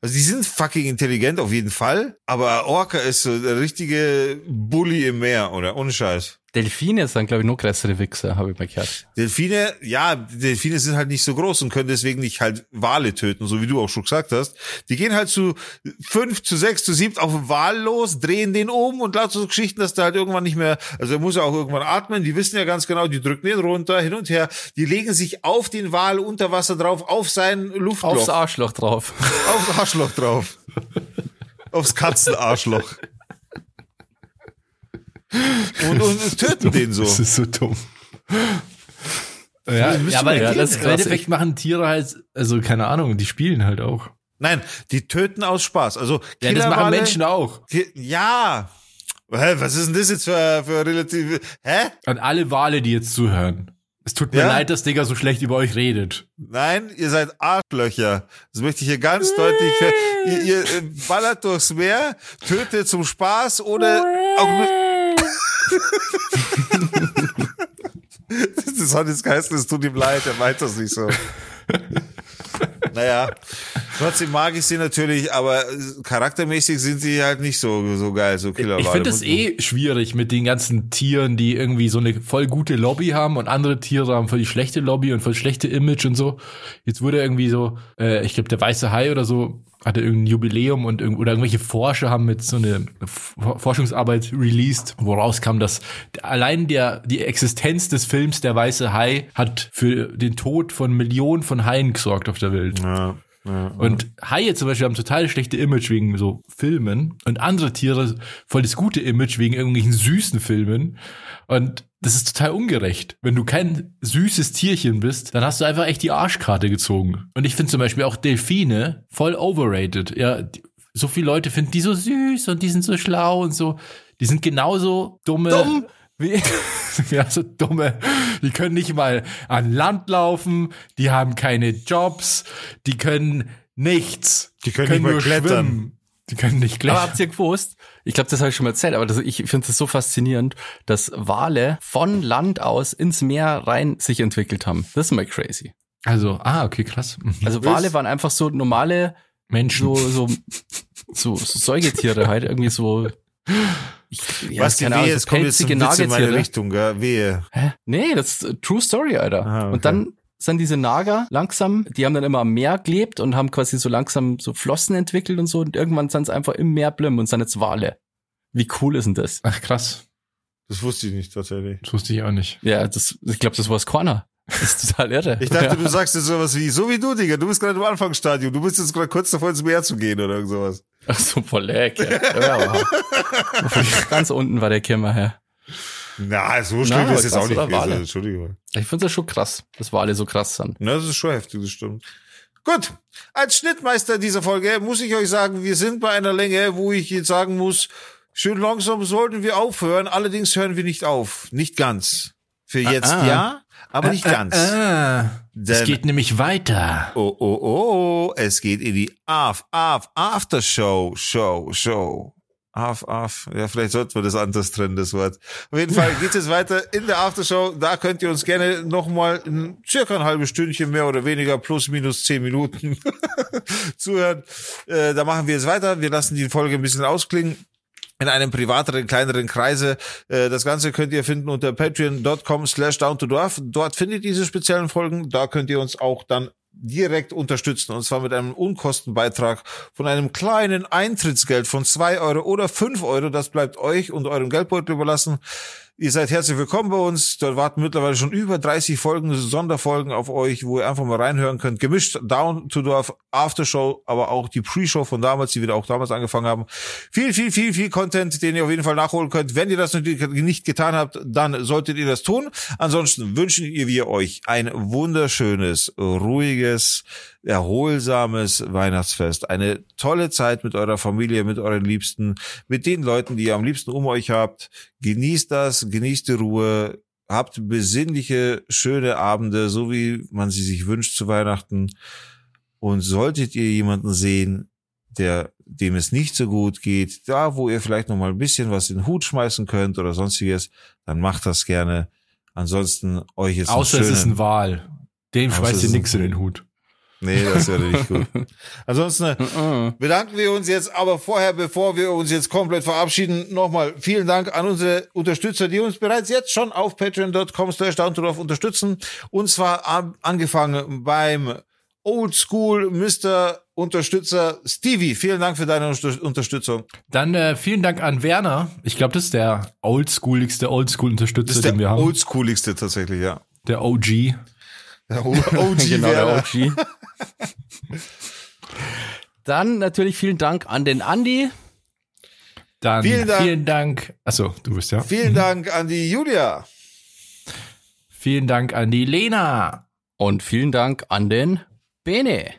Speaker 2: Also die sind fucking intelligent auf jeden Fall, aber Orca ist so der richtige Bully im Meer, oder? Ohne Scheiß.
Speaker 1: Delfine sind, glaube ich, noch größere Wichser, habe ich mal gehört.
Speaker 2: Delfine, ja, Delfine sind halt nicht so groß und können deswegen nicht halt Wale töten, so wie du auch schon gesagt hast. Die gehen halt zu fünf, zu sechs, zu sieben auf den Wal los, drehen den um und lauter so Geschichten, dass der halt irgendwann nicht mehr, also er muss ja auch irgendwann atmen, die wissen ja ganz genau, die drücken den runter, hin und her, die legen sich auf den Wal unter Wasser drauf, auf sein Luftloch,
Speaker 1: Aufs Arschloch drauf.
Speaker 2: aufs Arschloch drauf. Aufs Katzenarschloch. Und, und töten den so.
Speaker 3: Das ist so dumm. Ja, ja aber ja, das im. Endeffekt machen Tiere halt, also keine Ahnung, die spielen halt auch.
Speaker 2: Nein, die töten aus Spaß. Also
Speaker 3: Ja, das machen Menschen auch.
Speaker 2: Ja. Hä, was ist denn das jetzt für, für relative, hä?
Speaker 3: An alle Wale, die jetzt zuhören. Es tut mir
Speaker 2: Ja?
Speaker 3: leid, dass Digga so schlecht über euch redet.
Speaker 2: Nein, ihr seid Arschlöcher. Das möchte ich hier ganz deutlich, ihr, ihr äh, ballert durchs Meer, tötet zum Spaß oder auch nur, das hat jetzt geheißen, es tut ihm leid, er meint das nicht so. Naja, trotzdem mag ich sie natürlich, aber charaktermäßig sind sie halt nicht so, so geil, so Killerwale.
Speaker 3: Ich finde es eh schwierig mit den ganzen Tieren, die irgendwie so eine voll gute Lobby haben und andere Tiere haben voll die schlechte Lobby und voll schlechte Image und so. Jetzt wurde irgendwie so, äh, ich glaube, der weiße Hai oder so hatte irgendein Jubiläum und irgend, oder irgendwelche Forscher haben mit so eine Forschungsarbeit released, wo rauskam, dass allein der die Existenz des Films Der weiße Hai hat für den Tod von Millionen von Haien gesorgt auf der Welt.
Speaker 2: Ja, ja.
Speaker 3: Und Haie zum Beispiel haben total schlechte Image wegen so Filmen und andere Tiere voll das gute Image wegen irgendwelchen süßen Filmen. Und das ist total ungerecht. Wenn du kein süßes Tierchen bist, dann hast du einfach echt die Arschkarte gezogen. Und ich finde zum Beispiel auch Delfine voll overrated. Ja, die, so viele Leute finden die so süß und die sind so schlau und so. Die sind genauso dumme.
Speaker 2: Dumm?
Speaker 3: Wie, ja, so dumme. Die können nicht mal an Land laufen, die haben keine Jobs, die können nichts.
Speaker 2: Die können nicht mal
Speaker 3: nur
Speaker 2: klettern.
Speaker 3: schwimmen. Die können nicht
Speaker 1: Aber
Speaker 3: klettern.
Speaker 1: habt ihr gewusst, ich glaube, das habe ich schon mal erzählt, aber das, ich finde es so faszinierend, dass Wale von Land aus ins Meer rein sich entwickelt haben. Das ist mal crazy.
Speaker 3: Also, ah, okay, krass. Mhm.
Speaker 1: Also Wale waren einfach so normale,
Speaker 3: Menschen.
Speaker 1: so, so, so, so Säugetiere halt, irgendwie so. Ich, ja,
Speaker 2: Was die
Speaker 1: keine
Speaker 2: Wehe, jetzt kommt jetzt ein Witz in meine. Richtung, gell? Wehe.
Speaker 1: Hä? Nee, das ist True Story, Alter.
Speaker 2: Ah, okay.
Speaker 1: Und dann sind diese Nager langsam, die haben dann immer am Meer gelebt und haben quasi so langsam so Flossen entwickelt und so und irgendwann sind sie einfach im Meer blim und sind jetzt Wale. Wie cool ist denn das?
Speaker 3: Ach, krass.
Speaker 2: Das wusste ich nicht tatsächlich.
Speaker 3: Das wusste ich auch nicht.
Speaker 1: Ja, das, ich glaube, das war's Corner. Das ist total irre.
Speaker 2: Ich dachte,
Speaker 1: ja.
Speaker 2: du sagst jetzt sowas wie, so wie du, Digga, du bist gerade im Anfangsstadium, du bist jetzt gerade kurz davor ins Meer zu gehen oder irgend sowas.
Speaker 1: Ach so, voll leck. Ja, ja aber ganz unten war der Kimmer her.
Speaker 2: Na, so
Speaker 1: Na,
Speaker 2: schlimm
Speaker 1: aber
Speaker 2: ist es auch nicht gewesen. Entschuldigung.
Speaker 1: Ich finde das schon krass, dass Wale so krass sind.
Speaker 2: Na, das ist schon heftig, das stimmt. Gut, als Schnittmeister dieser Folge muss ich euch sagen, wir sind bei einer Länge, wo ich jetzt sagen muss, schön langsam sollten wir aufhören, allerdings hören wir nicht auf. Nicht ganz. Für jetzt
Speaker 1: ah.
Speaker 2: ja, aber nicht ganz.
Speaker 3: Ah, es geht nämlich weiter.
Speaker 2: Oh, oh, oh, es geht in die Af, Af, Aftershow, Show, Show. Af, Af, ja, vielleicht sollten wir das anders trennen, das Wort. Auf jeden Fall geht es weiter in der Aftershow. Da könnt ihr uns gerne nochmal circa ein halbes Stündchen mehr oder weniger, plus minus zehn Minuten zuhören. Äh, da machen wir jetzt weiter. Wir lassen die Folge ein bisschen ausklingen. in einem privateren, kleineren Kreise. Äh, Das Ganze könnt ihr finden unter patreon.com slash down to dwarf. Dort findet ihr diese speziellen Folgen. Da könnt ihr uns auch dann direkt unterstützen und zwar mit einem Unkostenbeitrag von einem kleinen Eintrittsgeld von zwei Euro oder fünf Euro. Das bleibt euch und eurem Geldbeutel überlassen. Ihr seid herzlich willkommen bei uns. Dort warten mittlerweile schon über 30 Folgen, Sonderfolgen auf euch, wo ihr einfach mal reinhören könnt. Gemischt Down to Dorf Aftershow, aber auch die Pre-Show von damals, die wir auch damals angefangen haben. Viel, viel, viel, viel Content, den ihr auf jeden Fall nachholen könnt. Wenn ihr das natürlich nicht getan habt, dann solltet ihr das tun. Ansonsten wünschen wir euch ein wunderschönes, ruhiges, erholsames Weihnachtsfest. Eine tolle Zeit mit eurer Familie, mit euren Liebsten, mit den Leuten, die ihr am liebsten um euch habt. Genießt das, genießt die Ruhe, habt besinnliche, schöne Abende, so wie man sie sich wünscht zu Weihnachten. Und solltet ihr jemanden sehen, der, dem es nicht so gut geht, da wo ihr vielleicht noch mal ein bisschen was in den Hut schmeißen könnt oder sonstiges, dann macht das gerne. Ansonsten euch einen
Speaker 3: Außer es ist ein Wal. Dem schmeißt ihr
Speaker 2: ist
Speaker 3: nix in den Hut.
Speaker 2: Nee, das wäre nicht gut. Ansonsten äh, bedanken wir uns jetzt aber vorher, bevor wir uns jetzt komplett verabschieden, nochmal vielen Dank an unsere Unterstützer, die uns bereits jetzt schon auf patreon.com slash unterstützen. Und zwar an- angefangen beim Oldschool Mr. Unterstützer Stevie. Vielen Dank für deine Unter- Unterstützung.
Speaker 3: Dann äh, vielen Dank an Werner. Ich glaube, das ist der oldschooligste Oldschool-Unterstützer,
Speaker 2: ist
Speaker 3: den wir
Speaker 2: der
Speaker 3: haben.
Speaker 2: oldschooligste tatsächlich, ja.
Speaker 3: der OG.
Speaker 2: Der OG
Speaker 1: genau, der. OG. Dann natürlich vielen Dank an den Andi.
Speaker 3: Dann
Speaker 2: Vielen Dank.
Speaker 3: vielen Dank. Achso, du bist ja.
Speaker 2: Vielen Dank an die Julia.
Speaker 3: Vielen Dank an die Lena.
Speaker 1: Und vielen Dank an den Bene.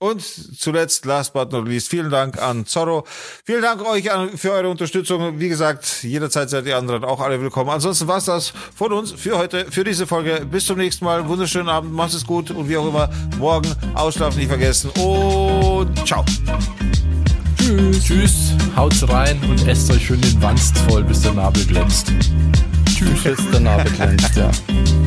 Speaker 2: Und zuletzt, last but not least, vielen Dank an Zorro. Vielen Dank euch an, für eure Unterstützung. Wie gesagt, jederzeit seid ihr anderen auch alle willkommen. Ansonsten war's das von uns für heute, für diese Folge. Bis zum nächsten Mal. Wunderschönen Abend, macht es gut und wie auch immer, morgen ausschlafen nicht vergessen. Und ciao.
Speaker 3: Tschüss. Tschüss. Haut's rein und esst euch schön den Wanst voll, bis der Nabel glänzt.
Speaker 1: Tschüss. Bis der Nabel glänzt, ja.